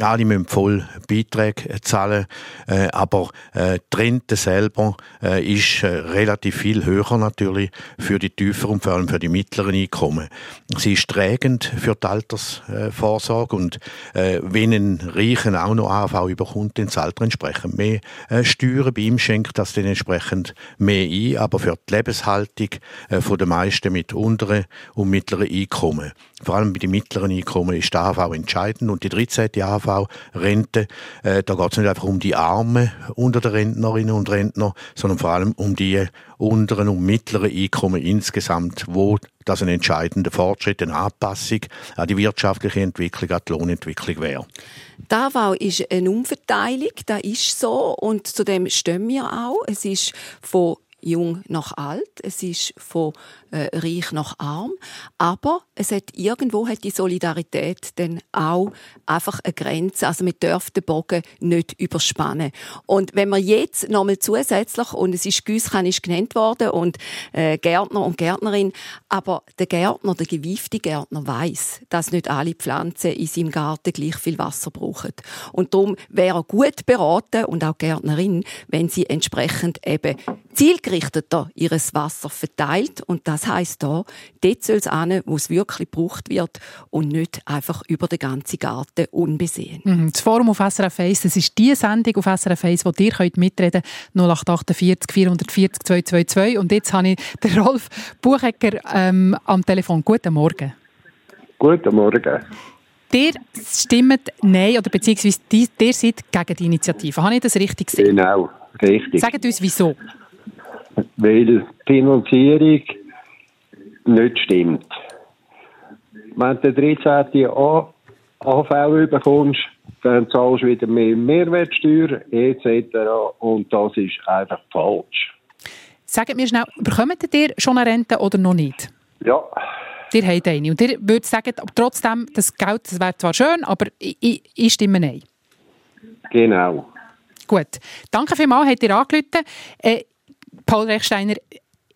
F: Alle müssen voll Beiträge zahlen, äh, aber äh, die Rente selber äh, ist äh, relativ viel höher natürlich für die tieferen und vor allem für die mittleren Einkommen. Sie ist trägend für die Altersvorsorge und äh, wenn ein Reichen auch noch AV überkommt, dann zahlt er entsprechend mehr äh, Steuern. Bei ihm schenkt das dann entsprechend mehr ein, aber für die Lebenshaltung äh, von den meisten mit unteren und mittleren Einkommen, vor allem bei den mittleren Einkommen, ist die AHV entscheidend und die 13. AHV-Rente, äh, da geht es nicht einfach um die Armen unter den Rentnerinnen und Rentner, sondern vor allem um die unteren und mittleren Einkommen insgesamt, wo das ein entscheidender Fortschritt, eine Anpassung an die wirtschaftliche Entwicklung, an die Lohnentwicklung wäre.
I: DAVAU ist eine Umverteilung, das ist so und zu dem stehen wir auch. Es ist von jung nach alt, es ist von äh, reich nach arm, aber es hat irgendwo hat die Solidarität dann auch einfach eine Grenze, also man darf den Bogen nicht überspannen. Und wenn man jetzt nochmal zusätzlich, und es ist Güsschen genannt worden und äh, Gärtner und Gärtnerin, aber der Gärtner, der gewiefte Gärtner weiß, dass nicht alle Pflanzen in seinem Garten gleich viel Wasser brauchen. Und darum wäre er gut beraten und auch Gärtnerin, wenn sie entsprechend eben zielgerichteter ihres Wasser verteilt und das heißt da, dort soll es hin, wo es wirklich gebraucht wird und nicht einfach über den ganzen Garten unbesehen.
B: Mhm. Das Forum auf SRF 1, das ist die Sendung auf SRF 1, wo ihr könnt mitreden könnt, 0848 440 222 und jetzt habe ich den Rolf Buchecker ähm, am Telefon. Guten Morgen.
M: Guten Morgen.
B: Ihr stimmt Nein oder beziehungsweise ihr seid gegen die Initiative. Habe ich das richtig
M: gesehen? Genau, richtig.
B: Sagt uns, wieso?
M: Weil die Finanzierung nicht stimmt. wenn du den 13. AV bekommst, dann zahlst du wieder mehr Mehrwertsteuer etc. Und das ist einfach falsch.
B: Sagt mir schnell, bekommt ihr schon eine Rente oder noch nicht?
M: Ja.
B: Ihr habt eine. Und ihr würdet sagen, trotzdem, das Geld das wäre zwar schön, aber ich, ich stimme Nein.
M: Genau.
B: Gut. Danke vielmals, habt ihr angerufen. Äh, Paul Rechsteiner,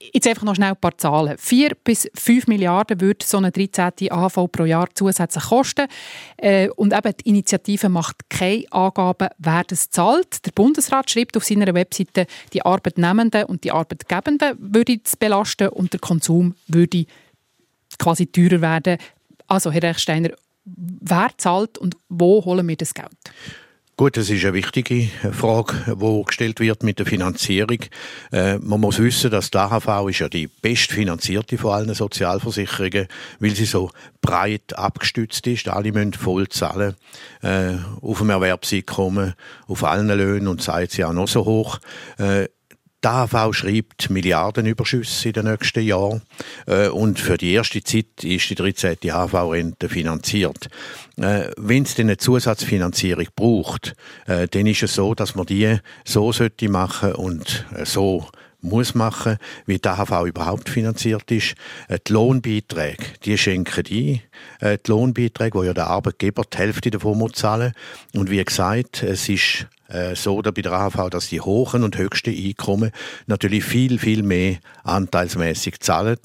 B: Jetzt einfach noch schnell ein paar Zahlen. 4 bis 5 Milliarden würde so eine 13. AHV pro Jahr zusätzlich kosten. Äh, und eben die Initiative macht keine Angaben, wer das zahlt. Der Bundesrat schreibt auf seiner Webseite, die Arbeitnehmenden und die Arbeitgebenden würde es belasten und der Konsum würde quasi teurer werden. Also, Herr Rechsteiner, wer zahlt und wo holen wir das Geld?
F: Gut, das ist eine wichtige Frage, die gestellt wird mit der Finanzierung. Äh, man muss wissen, dass die AHV ist ja die bestfinanzierte von allen Sozialversicherungen, weil sie so breit abgestützt ist. Alle müssen voll zahlen äh, auf dem Erwerbseinkommen, auf allen Löhnen und seid sie auch noch so hoch. Äh, die AHV schreibt Milliardenüberschüsse in den nächsten Jahren äh, und für die erste Zeit ist die 13. AHV-Rente finanziert. Äh, Wenn es eine Zusatzfinanzierung braucht, äh, dann ist es so, dass man die so sollte machen und so muss machen, wie die AHV überhaupt finanziert ist. Die Lohnbeiträge, die schenken die. Die Lohnbeiträge, wo ja der Arbeitgeber die Hälfte davon muss zahlen. Und wie gesagt, es ist so oder bei der AHV, dass die hohen und höchsten Einkommen natürlich viel, viel mehr anteilsmäßig zahlen.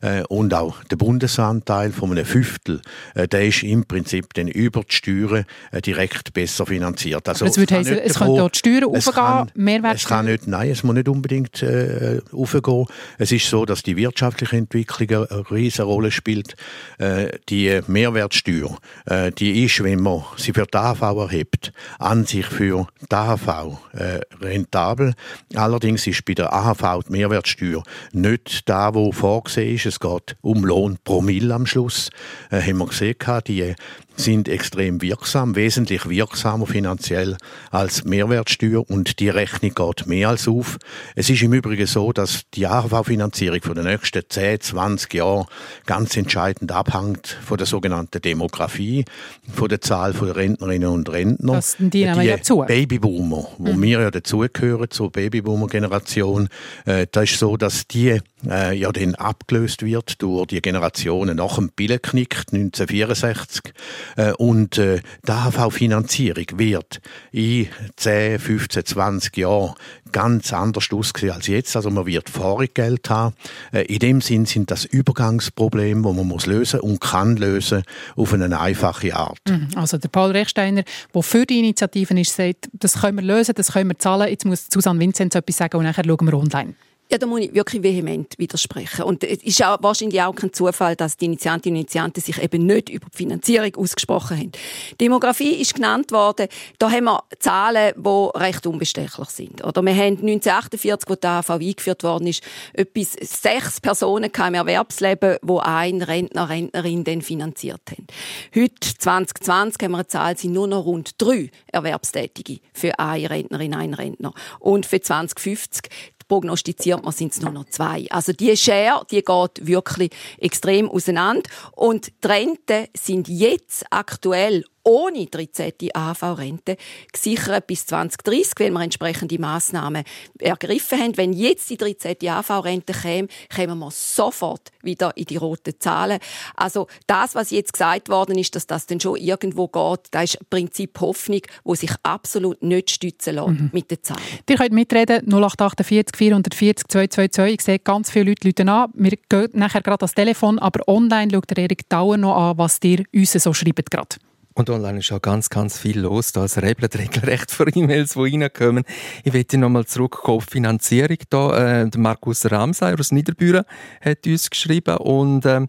F: Äh, und auch der Bundesanteil von einem Fünftel, äh, der ist im Prinzip dann über die Steuern äh, direkt besser finanziert.
B: Also, das würde heißen, es könnte dort Steuern aufgehen, Mehrwertsteuer?
F: Es kann nicht, nein, es muss nicht unbedingt äh, aufgehen. Es ist so, dass die wirtschaftliche Entwicklung eine riesige Rolle spielt. Äh, die Mehrwertsteuer, äh, die ist, wenn man sie für die AHV erhebt, an sich für die AHV äh, rentabel. Allerdings ist bei der AHV die Mehrwertsteuer nicht da, wo vorgesehen ist. Es geht um Lohn pro Mill am Schluss. Äh, haben wir gesehen, die sind extrem wirksam, wesentlich wirksamer finanziell als Mehrwertsteuer und die Rechnung geht mehr als auf. Es ist im Übrigen so, dass die AHV-Finanzierung von den nächsten 10, 20 Jahren ganz entscheidend abhängt von der sogenannten Demografie, von der Zahl der Rentnerinnen und Rentner.
B: Das die die ja zu.
F: Babyboomer, wo mhm. wir ja dazugehören, zur Babyboomer-Generation, äh, da ist so, dass die äh, ja dann abgelöst wird durch die Generationen nach dem Billenknick 1964 äh, und äh, die AHV-Finanzierung wird in 10, 15, 20 Jahren ganz anders aussehen als jetzt. Also man wird Fahrgeld haben. Äh, in dem Sinn sind das Übergangsprobleme, wo man muss lösen und kann lösen auf eine einfache Art.
B: Mhm. Also der Paul Rechsteiner, der für die Initiativen ist, sagt, das können wir lösen, das können wir zahlen. Jetzt muss Susanne Vinzenz etwas sagen und nachher schauen wir online.
I: Ja, da muss ich wirklich vehement widersprechen. Und es ist auch wahrscheinlich auch kein Zufall, dass die Initiantinnen und Initianten sich eben nicht über die Finanzierung ausgesprochen haben. Demografie ist genannt worden. Da haben wir Zahlen, die recht unbestechlich sind. Oder wir haben 1948, wo die AHV eingeführt worden ist, etwas sechs Personen im Erwerbsleben, wo ein Rentner, Rentnerin dann finanziert haben. Heute, 2020, haben wir eine Zahl, sind nur noch rund drei Erwerbstätige für eine Rentnerin, einen Rentner. Und für 2050 prognostiziert man, sind es nur noch zwei. Also die Share, die geht wirklich extrem auseinander. Und die Renten sind jetzt aktuell ohne 13. AHV-Rente gesichert bis 2030, weil wir entsprechende Massnahmen ergriffen haben. Wenn jetzt die 13. AHV-Rente käme, kämen wir sofort wieder in die roten Zahlen. Also das, was jetzt gesagt worden ist, dass das dann schon irgendwo geht, das ist im Prinzip Hoffnung, wo sich absolut nicht stützen lässt mhm. mit den Zahlen.
B: Ihr könnt mitreden 0848 440 222. Ich sehe ganz viele Leute Leute an. Wir gehen nachher gerade ans Telefon, aber online schaut der Erik Dauer noch an, was ihr uns so schreibt gerade.
H: Und online ist auch ganz, ganz viel los. Da rebelt regelrecht für E-Mails, die reinkommen. Ich möchte nochmal zurückkommen auf Finanzierung. Da, äh, Markus Ramsay aus Niederbüren hat uns geschrieben und ähm,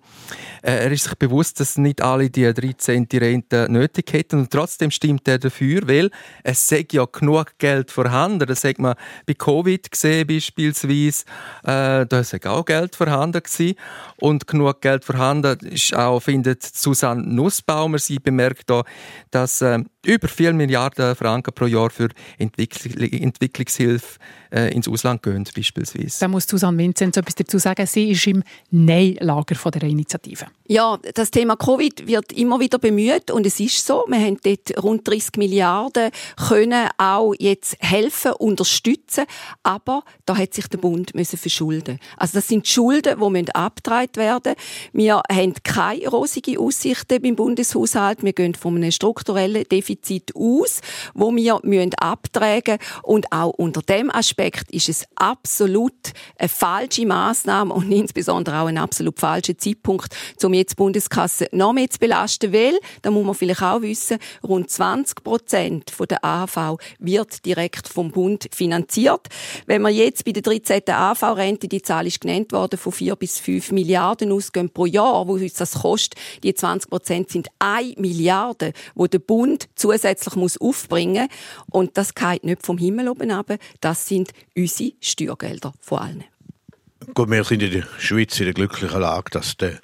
H: äh, er ist sich bewusst, dass nicht alle die 13. Rente nötig hätten und trotzdem stimmt er dafür, weil es sei ja genug Geld vorhanden. Das sagt man bei Covid gesehen beispielsweise. Äh, da ist auch Geld vorhanden gewesen. und genug Geld vorhanden ist auch, findet Susanne Nussbaumer. Sie bemerkt da, dass äh, über 4 Milliarden Franken pro Jahr für Entwickl Entwicklungshilfe äh, ins Ausland gehen, beispielsweise.
B: Da muss Susanne Vinzenz etwas dazu sagen. Sie ist im Nein-Lager der Initiative.
I: Ja, das Thema Covid wird immer wieder bemüht und es ist so. Wir haben dort rund 30 Milliarden können auch jetzt helfen, unterstützen, aber da hat sich der Bund müssen verschulden. Also das sind Schulden, die müssen abgetragen werden. Wir haben keine rosige Aussichten beim Bundeshaushalt. Wir gehen von einem strukturellen Defizit aus, wo wir müssen abtragen und auch unter dem Aspekt ist es absolut eine falsche Maßnahme und insbesondere auch ein absolut falscher Zeitpunkt, um jetzt die Bundeskasse noch mehr zu belasten, weil, da muss man vielleicht auch wissen, rund 20 Prozent der AHV wird direkt vom Bund finanziert. Wenn wir jetzt bei der 13. AHV-Rente, die Zahl ist genannt worden, von 4 bis 5 Milliarden ausgehen pro Jahr, wo uns das kostet, die 20 Prozent sind 1 Milliarde, wo der Bund zusätzlich muss aufbringen und das geht nicht vom Himmel oben ab, das sind unsere Steuergelder vor allem.
F: Gut, wir sind in der Schweiz in der glücklichen Lage, dass der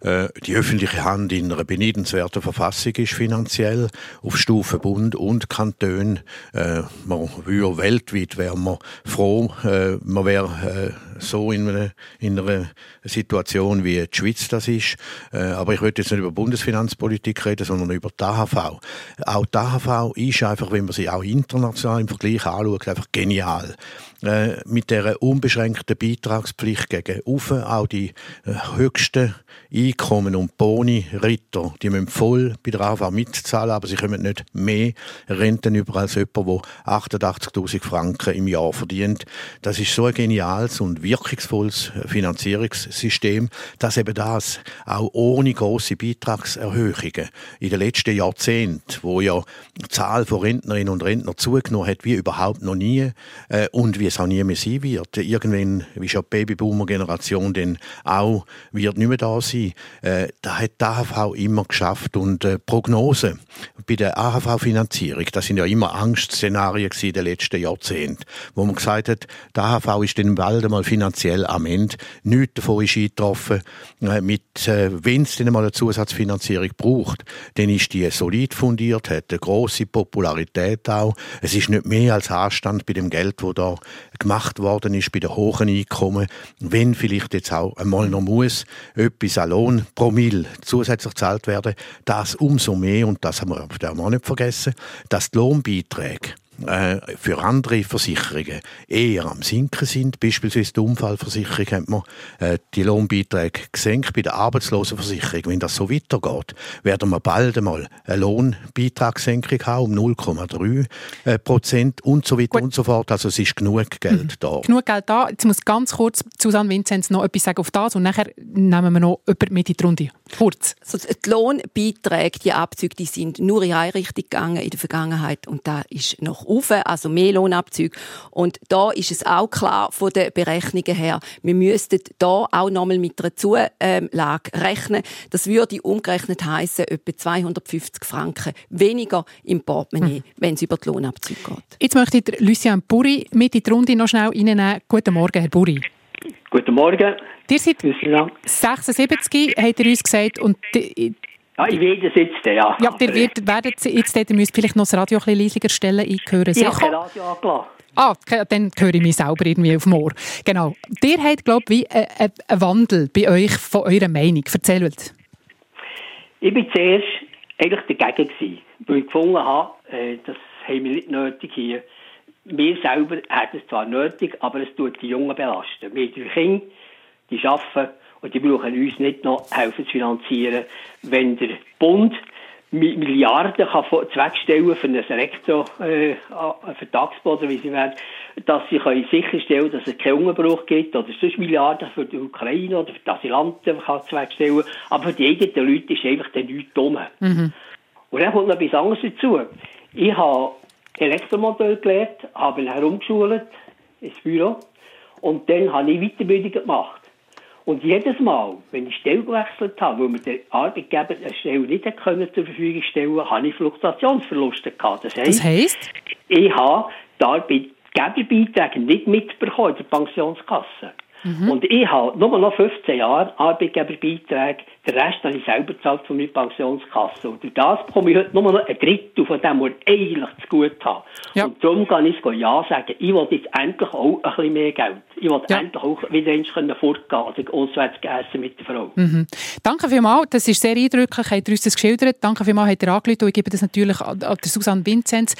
F: die öffentliche Hand in einer beneidenswerten Verfassung ist finanziell auf Stufe Bund und Kanton. Äh, man würde weltweit wäre man froh, äh, man wäre äh, so in einer, in einer Situation wie die Schweiz das ist. Äh, aber ich möchte jetzt nicht über Bundesfinanzpolitik reden, sondern über die AHV. Auch die AHV ist einfach, wenn man sie auch international im Vergleich anschaut, einfach genial äh, mit der unbeschränkten Beitragspflicht gegen Ufe auch die äh, höchsten Einkommen und Boni-Ritter, die müssen voll bei der AV mitzahlen, aber sie kommen nicht mehr Renten über als jemand, der 88.000 Franken im Jahr verdient. Das ist so ein geniales und wirkungsvolles Finanzierungssystem, dass eben das auch ohne große Beitragserhöhungen in den letzten Jahrzehnten, wo ja die Zahl von Rentnerinnen und Rentner zugenommen hat wie überhaupt noch nie äh, und wie es auch nie mehr sein wird. Irgendwann, wie schon die Babyboomer-Generation dann auch, wird nicht mehr da sein. Äh, da hat die AHV immer geschafft und äh, Prognosen bei der AHV-Finanzierung, das sind ja immer Angstszenarien in den letzten Jahrzehnten, wo man gesagt hat, die AHV ist dann bald einmal finanziell am Ende. Nichts davon ist eingetroffen. Äh, äh, wenn es dann mal eine Zusatzfinanzierung braucht, dann ist die solid fundiert, hat eine grosse Popularität auch. Es ist nicht mehr als Anstand bei dem Geld, wo da gemacht worden ist bei den hohen Einkommen, wenn vielleicht jetzt auch einmal noch muss etwas an Lohn pro Mil zusätzlich gezahlt werden, das umso mehr, und das haben wir auch nicht vergessen, dass die Lohnbeiträge äh, für andere Versicherungen eher am Sinken sind. Beispielsweise die Unfallversicherung hat man äh, die Lohnbeiträge gesenkt. Bei der Arbeitslosenversicherung, wenn das so weitergeht, werden wir bald einmal eine Lohnbeitragssenkung haben um 0,3 äh, Prozent und so weiter Gut. und so fort. Also es ist genug Geld mhm. da.
B: Genug Geld da. Jetzt muss ganz kurz Susanne Vinzenz noch etwas sagen auf das und nachher nehmen wir noch jemanden mit in die Runde. Kurz.
I: Also die Lohnbeiträge, die Abzüge, die sind nur in eine Richtung gegangen in der Vergangenheit und da ist noch auf, also mehr Lohnabzüge. Und da ist es auch klar von den Berechnungen her, wir müssten da auch nochmal mit einer Zulage rechnen. Das würde umgerechnet heißen etwa 250 Franken weniger im Portemonnaie, hm. wenn es über die Lohnabzüge geht.
B: Jetzt möchte ich Lucien Buri mit in die Runde noch schnell reinnehmen. Guten Morgen, Herr Buri.
N: Guten Morgen.
B: Ihr seid 76, hat er uns gesagt, und
N: ja, ich weiß es jetzt, ja.
B: Ja, ihr werdet, werdet jetzt, ihr müsst vielleicht noch das Radio ein bisschen leisiger stellen. Ich höre
N: Ich habe Radio angelassen.
B: Ah, dann höre ich mich selber irgendwie auf Moor. Genau. Ihr habt, glaube ich, einen Wandel bei euch von eurer Meinung. Erzählt.
N: Ich war zuerst eigentlich dagegen, gewesen, weil ich gefunden habe, äh, das haben wir nicht nötig hier. Wir selber haben es zwar nötig, aber es tut die Jungen belasten. Wir die Kinder, die arbeiten und die brauchen uns nicht noch helfen zu finanzieren, wenn der Bund Milliarden kann zweckstellen für ein Elektro, äh, für Tagsboden, wie sie werden, dass sie können sicherstellen dass es keinen Unterbruch gibt, oder sonst Milliarden für die Ukraine oder für die Asylanten kann zweckstellen. Aber für die eigenen Leute ist einfach dann nichts dumm. Mhm. Und dann kommt noch etwas anderes dazu. Ich habe Elektromonteur gelernt, habe ihn herumgeschult ins Büro und dann habe ich Weiterbildung gemacht. Und jedes Mal, wenn ich Stelle gewechselt habe, wo mir der Arbeitgeber eine Stelle nicht können zur Verfügung stellen habe ich Fluktuationsverluste gehabt.
B: Das heisst, das heisst?
N: ich habe die Arbeitgeberbeiträge nicht mitbekommen in der Pensionskasse. Mhm. Und ich habe nur noch 15 Jahre Arbeitgeberbeiträge, den Rest habe ich selber bezahlt von meiner Pensionskasse. Und durch das bekomme ich heute nur noch ein Drittel von dem, was ich eigentlich zu gut habe. Ja. Und darum kann ich Ja sagen. Ich will jetzt endlich auch ein bisschen mehr Geld. Ich will ja. endlich auch wieder eins fortgehen oder auswärts essen mit der Frau.
O: Mhm. Danke vielmals, das ist sehr eindrücklich, habt ihr uns das geschildert. Danke vielmals, habt ihr angerufen und ich gebe das natürlich an, an Susanne Vinzenz.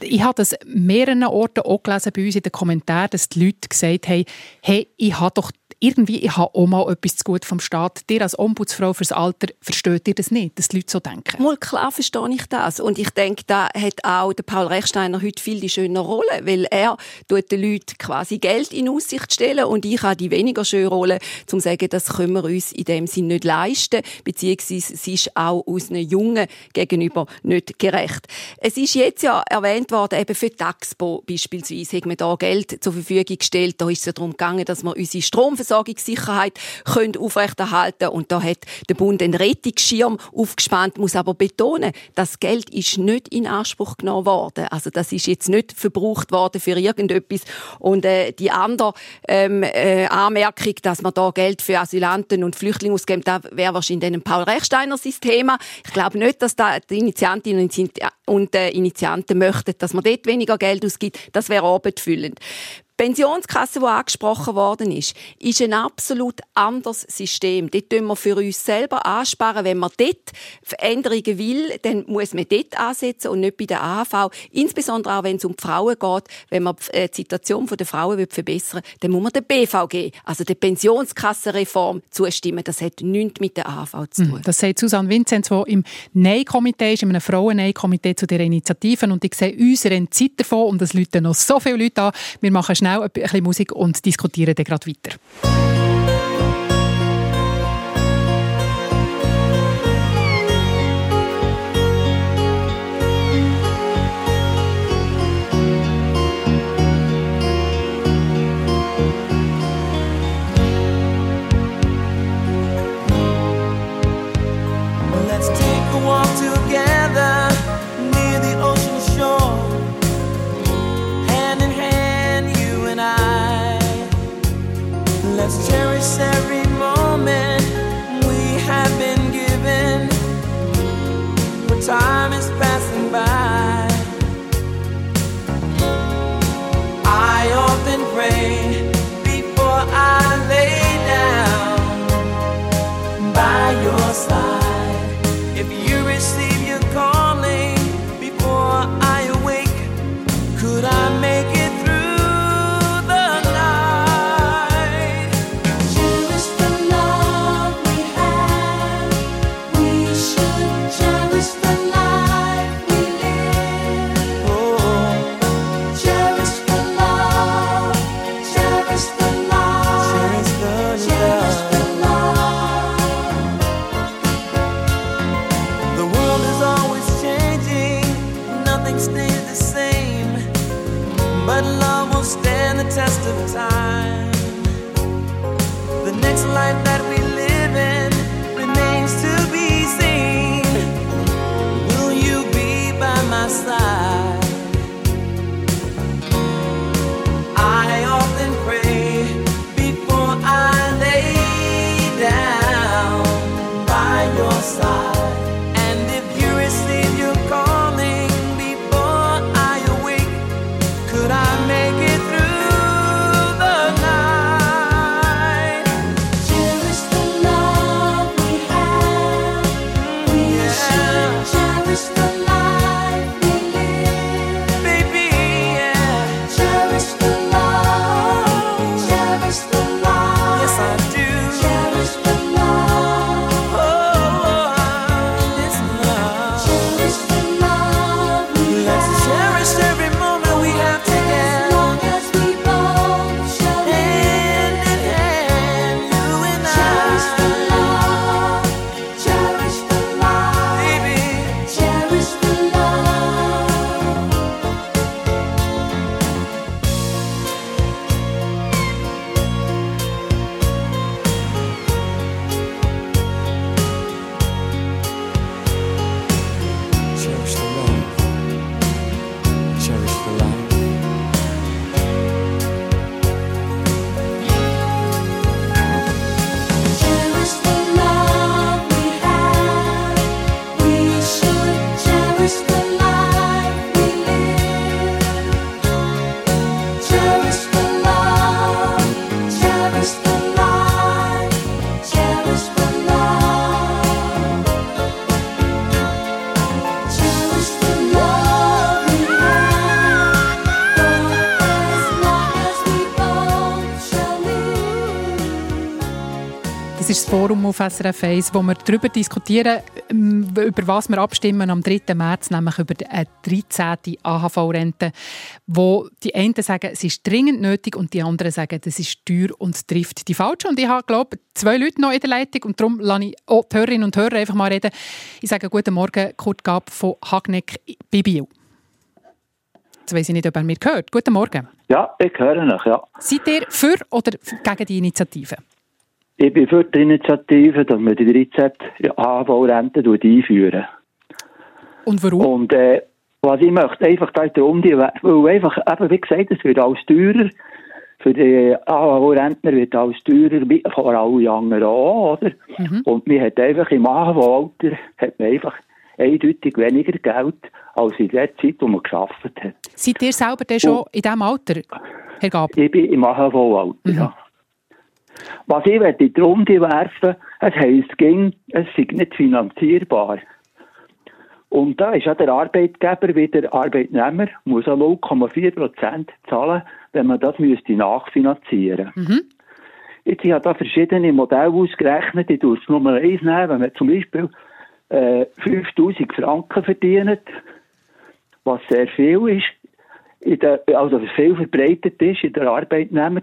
O: Ich habe das mehreren Orten auch gelesen bei uns in den Kommentaren, dass die Leute gesagt haben, hey, ich habe doch irgendwie, ich habe auch mal etwas zu gut vom Staat. Dir als Ombudsfrau fürs Alter, versteht ihr das nicht, dass die Leute so denken?
I: Mal klar verstehe ich das. Und ich denke, da hat auch der Paul Rechsteiner heute viel die schöne Rolle, weil er tut den Leuten quasi Geld in Aussicht stellen und ich habe die weniger schöne Rolle, um zu sagen, das können wir uns in dem Sinn nicht leisten, beziehungsweise es ist auch unseren Jungen gegenüber nicht gerecht. Es ist jetzt ja erwähnt worden, eben für Taxpo beispielsweise, haben wir da Geld zur Verfügung gestellt. Da ist es ja darum gegangen, dass wir unsere Stromversorgung Versorgungssicherheit können aufrechterhalten und da hat der Bund einen Rettungsschirm aufgespannt, muss aber betonen, das Geld ist nicht in Anspruch genommen worden. Also das ist jetzt nicht verbraucht worden für irgendetwas und äh, die andere ähm, äh, Anmerkung, dass man da Geld für Asylanten und Flüchtlinge ausgeben, da wäre wahrscheinlich ein Paul Rechsteiner sein Thema. Ich glaube nicht, dass da die Initiantinnen und äh, Initianten möchten, dass man dort weniger Geld ausgibt. Das wäre abendfüllend. Pensionskasse, die angesprochen worden ist, ist ein absolut anderes System. Dort tun wir für uns selber ansparen. Wenn man dort Veränderungen will, dann muss man dort ansetzen und nicht bei der AHV. Insbesondere auch, wenn es um die Frauen geht. Wenn man äh, die Situation der Frauen verbessern will, dann muss man der BVG, also der Pensionskassenreform, zustimmen. Das hat nichts mit der AHV zu tun.
O: Das sagt Susanne Vinzenz, die im Nein-Komitee ist, in einem Frauen-Nein-Komitee zu dieser Initiative. Und ich sehe unsere Zeit davon und es läuten noch so viele Leute an. Wir machen schnell ein bisschen Musik und diskutieren dann gerade weiter.
B: Every moment we have been given. But time is passing by. Forum auf SRF 1, wo wir darüber diskutieren, ähm, über was wir abstimmen am 3. März, nämlich über eine 13. AHV-Rente, wo die einen sagen, es ist dringend nötig und die anderen sagen, es ist teuer und trifft die Falschen. Und ich habe, glaube zwei Leute noch in der Leitung und darum lasse ich auch die Hörerinnen und Hörer einfach mal reden. Ich sage guten Morgen, Kurt Gab von Hagneck Bibiu. Jetzt weiss ich nicht, ob er mir gehört. Guten Morgen.
P: Ja, ich höre noch, ja.
B: Seid ihr für oder gegen die Initiative?
P: Ich bin für die Initiative, dass wir die 13 AHV-Rente einführen.
B: Und warum?
P: Und äh, was ich möchte, einfach da darum, die, weil einfach, eben, wie gesagt, es wird alles teurer. Für die AHV-Rentner wird alles teurer, vor allen anderen auch, oder? Mhm. Und man hat einfach im AHV-Alter, hat man einfach eindeutig weniger Geld als in der Zeit, wo man geschafft hat.
B: Seid ihr selber denn schon in diesem Alter, Herr Gab?
P: Ich bin im AHV-Alter, mhm. ja. Was ich in die Runde werfen es heisst, es sei nicht finanzierbar. Und da ist ja der Arbeitgeber wie der Arbeitnehmer, muss auch 0,4 Prozent zahlen, wenn man das müsste nachfinanzieren mhm. Jetzt ich habe da verschiedene Modelle ausgerechnet. Ich tue es Nummer eins nehmen, wenn man zum Beispiel äh, 5000 Franken verdient, was sehr viel ist, der, also viel verbreitet ist in der Arbeitnehmer,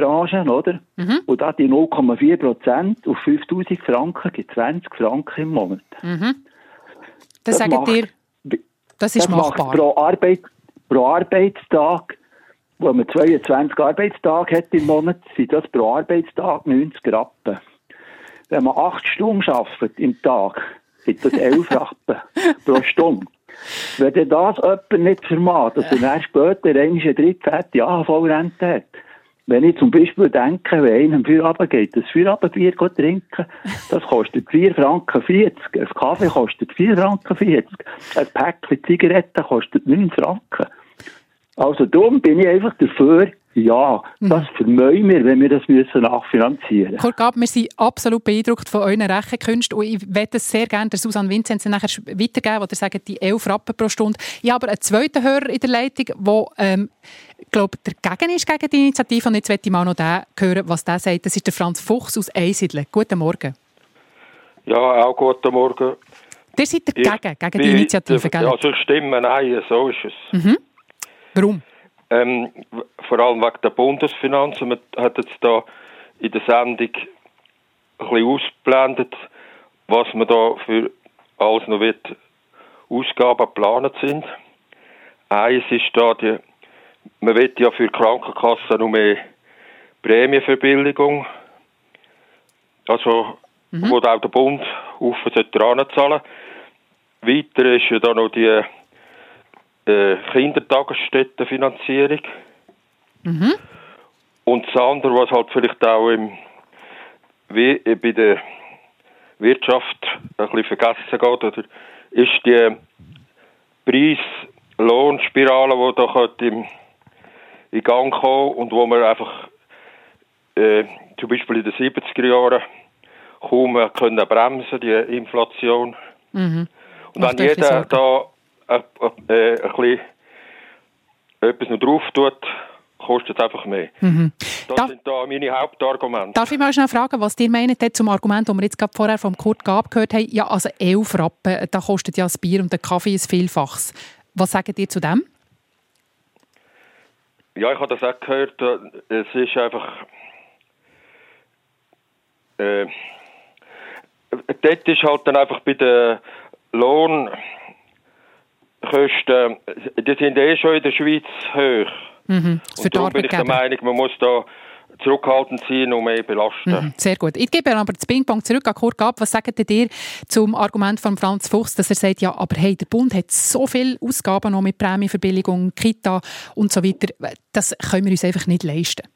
P: Branche, oder? Mhm. Und da die 0,4 Prozent auf 5000 Franken gibt 20 Franken im Monat.
B: Mhm. Das, das sagt ihr, das ist
P: das
B: machbar.
P: pro, Arbeit, pro Arbeitstag, wo man 22 Arbeitstage hat im Monat, sind das pro Arbeitstag 90 Rappen. Wenn man 8 Stunden arbeitet im Tag, sind das 11 <laughs> Rappen pro Stunde. Wenn das jemand nicht vermag, dass er dann später eine dritte AHV-Rente hat, wenn ich zum Beispiel denke, wenn einem Feierabend geht, das Feierabendbier trinken, das kostet 4 Franken 40. Ein Kaffee kostet 4 Franken 40. Ein Päckchen Zigaretten kostet 9 Franken. Also darum bin ich einfach dafür, ja, mhm. das vermeuen wir, wenn wir das müssen nachfinanzieren müssen.
B: Kurt Gab, wir sind absolut beeindruckt von euren Rechenkünsten und ich werde es sehr gerne der Susanne Vinzenz nachher weitergeben, wo ihr sagt, die 11 Rappen pro Stunde. Ich habe aber einen zweiten Hörer in der Leitung, der, ähm, glaube dagegen ist gegen die Initiative und jetzt möchte ich mal noch den hören, was der sagt. Das ist der Franz Fuchs aus Einsiedeln. Guten Morgen.
Q: Ja, auch guten Morgen.
B: Ihr seid dagegen, ich gegen die Initiative,
Q: gell? Also stimmen, nein, so ist es.
B: Mhm. Warum?
Q: Ähm, vor allem wegen der Bundesfinanzen. Man hat jetzt da in der Sendung ein bisschen ausgeblendet, was man da für alles noch wird Ausgaben geplant sind. Eins ist da, die, man will ja für die Krankenkassen noch mehr Prämienverbilligung, also mhm. wo auch der Bund auf dran zahlen. Weiter ist ja da noch die äh, Kindertagesstättenfinanzierung. Mhm. Und das andere, was halt vielleicht auch im, wie äh, bei der Wirtschaft ein bisschen vergessen geht, oder, ist die Preis-Lohnspirale, die da im, in Gang kommt und wo man einfach äh, zum Beispiel in den 70er Jahren kaum können bremsen, die Inflation. Mhm. Und wenn jeder da äh, äh, ein bisschen etwas noch drauf tut, kostet es einfach mehr. Mhm. Das darf, sind da meine Hauptargumente.
B: Darf ich mal schnell fragen, was ihr meint zum Argument, das wir jetzt gerade vorher vom Kurt Gab gehört haben? Ja, also 11 Rappen, da kostet ja das Bier und der Kaffee ist Vielfaches. Was sagt ihr zu dem?
Q: Ja, ich habe das auch gehört. Es ist einfach... Äh, dort ist halt dann einfach bei der Lohn... Kosten, die sind eh schon in der Schweiz hoch.
B: Mhm.
Q: Und darum bin ich der Meinung, man muss da zurückhaltend sein und mehr belasten. Mhm.
B: Sehr gut. Ich gebe aber das Ping-Pong zurück an Kurt Gab. Was sagt ihr zum Argument von Franz Fuchs, dass er sagt, ja, aber hey, der Bund hat so viele Ausgaben noch mit Prämienverbilligung, Kita und so weiter. Das können wir uns einfach nicht leisten.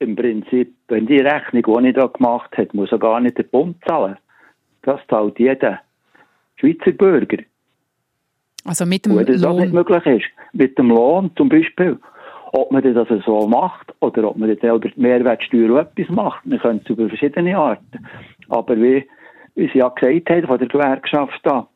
P: Im Prinzip, wenn die Rechnung, die ich da gemacht habe, muss er gar nicht der Bund zahlen. Das zahlt jeder Schweizer Bürger.
B: Also mit dem
P: Wo das
B: Lohn?
P: nicht möglich ist. Mit dem Lohn zum Beispiel. Ob man das also so macht oder ob man das selber die Mehrwertsteuer etwas macht. Man könnte es über verschiedene Arten. Aber wie, wie Sie ja gesagt haben von der Gewerkschaft da,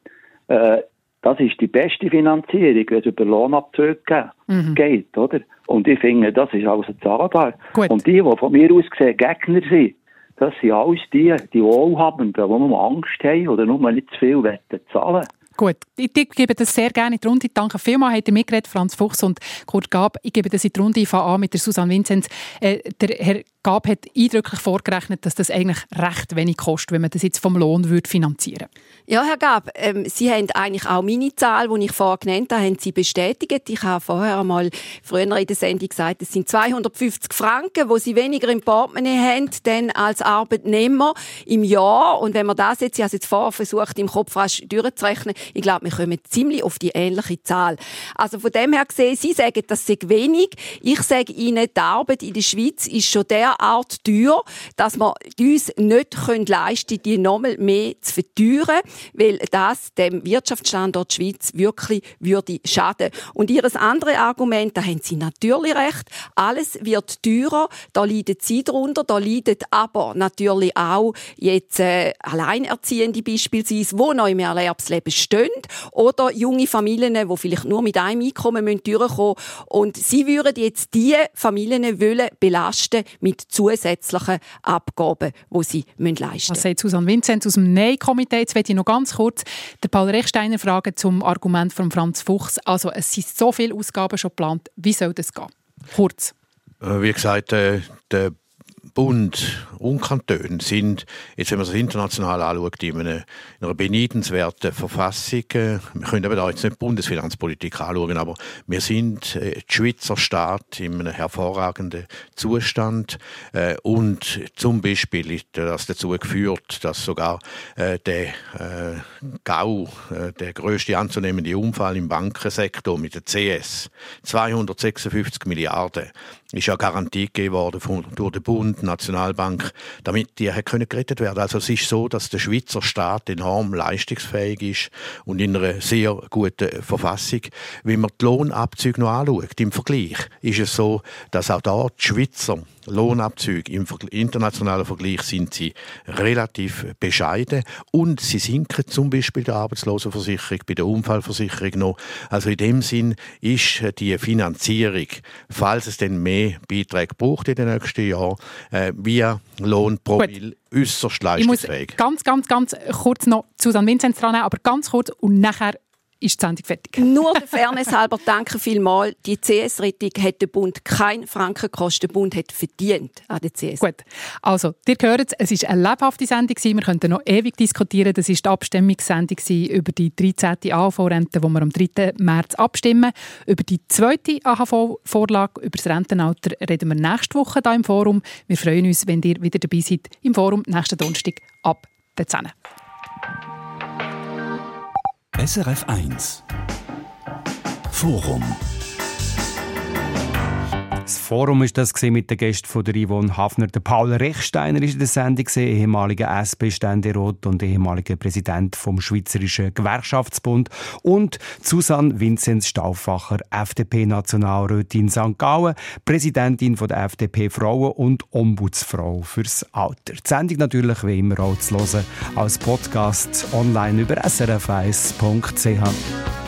P: äh, das ist die beste Finanzierung, wenn es über Lohnabzüge mhm. geht, oder? Und ich finde, das ist also zahlbar.
B: Gut.
P: Und die, die von mir aus gesehen Gegner sind, das sind alles die, die Wohlhabenden, die nur Angst haben oder nur nicht zu viel zahlen
B: Gut, ich gebe das sehr gerne in die Runde. Danke vielmals, habt ihr mitgeredet, Franz Fuchs und Kurt Gab. Ich gebe das in die Runde. Ich fange an mit der Susanne Vinzenz. Äh, der Herr Gab hat eindrücklich vorgerechnet, dass das eigentlich recht wenig kostet, wenn man das jetzt vom Lohn würde finanzieren
I: Ja, Herr Gab, ähm, Sie haben eigentlich auch meine Zahl, die ich vorher genannt habe, haben Sie bestätigt. Ich habe vorher einmal früher in der Sendung gesagt, es sind 250 Franken, wo Sie weniger im Portemonnaie haben, denn als Arbeitnehmer im Jahr. Und wenn man das jetzt, ich habe es jetzt vorher versucht, im Kopf rasch durchzurechnen, ich glaube, wir kommen ziemlich auf die ähnliche Zahl. Also von dem her gesehen, Sie sagen, das sei wenig. Ich sage Ihnen, die Arbeit in der Schweiz ist schon derart teuer, dass wir uns nicht leisten können, die nochmal mehr zu verteuern, weil das dem Wirtschaftsstandort Schweiz wirklich würde schaden. Und Ihr anderes Argument, da haben Sie natürlich recht, alles wird teurer, da leiden Sie darunter, da leiden aber natürlich auch jetzt äh, Alleinerziehende beispielsweise, wo noch im Erwerbsleben stehen oder junge Familien, die vielleicht nur mit einem Einkommen durchkommen müssen. Und sie würden jetzt diese Familien belasten mit zusätzlichen Abgaben, die sie leisten müssen.
B: Was sagt Susanne Vinzenz aus dem Nein-Komitee? Jetzt möchte ich noch ganz kurz den Paul Rechsteiner fragen zum Argument von Franz Fuchs. Also es sind so viele Ausgaben schon geplant. Wie soll das gehen? Kurz.
F: Äh, wie gesagt, äh, der Bund und Kantone sind, jetzt wenn man das international anschaut, in einer, in einer beneidenswerten Verfassung. Äh, wir können aber da jetzt nicht die Bundesfinanzpolitik anschauen, aber wir sind äh, der Schweizer Staat in einem hervorragenden Zustand äh, und zum Beispiel hat das dazu geführt, dass sogar der GAU, der größte anzunehmende Unfall im Bankensektor mit der CS, 256 Milliarden ist ja Garantie gegeben worden von, durch den Bund, Nationalbank, damit die können gerettet werden. Also es ist so, dass der Schweizer Staat enorm leistungsfähig ist und in einer sehr guten Verfassung. Wenn man die Lohnabzüge noch anschaut, im Vergleich, ist es so, dass auch da die Schweizer Lohnabzüge im internationalen Vergleich sind sie relativ bescheiden und sie sinken zum Beispiel der Arbeitslosenversicherung, bei der Unfallversicherung noch. Also in dem Sinn ist die Finanzierung, falls es denn mehr Beiträge braucht in den nächsten Jahren, äh, via Lohnpromille äußerst leistungsfähig.
B: Ich muss ganz, ganz, ganz kurz noch Susanne Vinzenz dran aber ganz kurz und nachher ist die Sendung fertig. <laughs>
I: Nur der Fairness halber danke vielmals. Die CS-Rettung hat der Bund kein Franken gekostet. Der Bund hat verdient an der CS.
B: Gut, also, ihr hört es, es war eine lebhafte Sendung. Wir könnten noch ewig diskutieren. Das war die Abstimmungssendung über die 13. AHV-Rente, die wir am 3. März abstimmen. Über die zweite AHV-Vorlage, über das Rentenalter, reden wir nächste Woche hier im Forum. Wir freuen uns, wenn ihr wieder dabei seid im Forum nächsten Donnerstag ab der 10.
R: SRF 1 Forum
A: das Forum ist das mit den Gästen von der Yvonne Hafner. Der Paul Rechsteiner ist in der Sendung, ehemaliger SP-Ständerat und ehemaliger Präsident vom Schweizerischen Gewerkschaftsbund. Und Susanne Vinzenz Stauffacher, FDP-Nationalrätin St. Gallen, Präsidentin von der FDP Frauen und Ombudsfrau fürs Alter. Die Sendung natürlich wie immer auch zu hören als Podcast online über srf1.ch.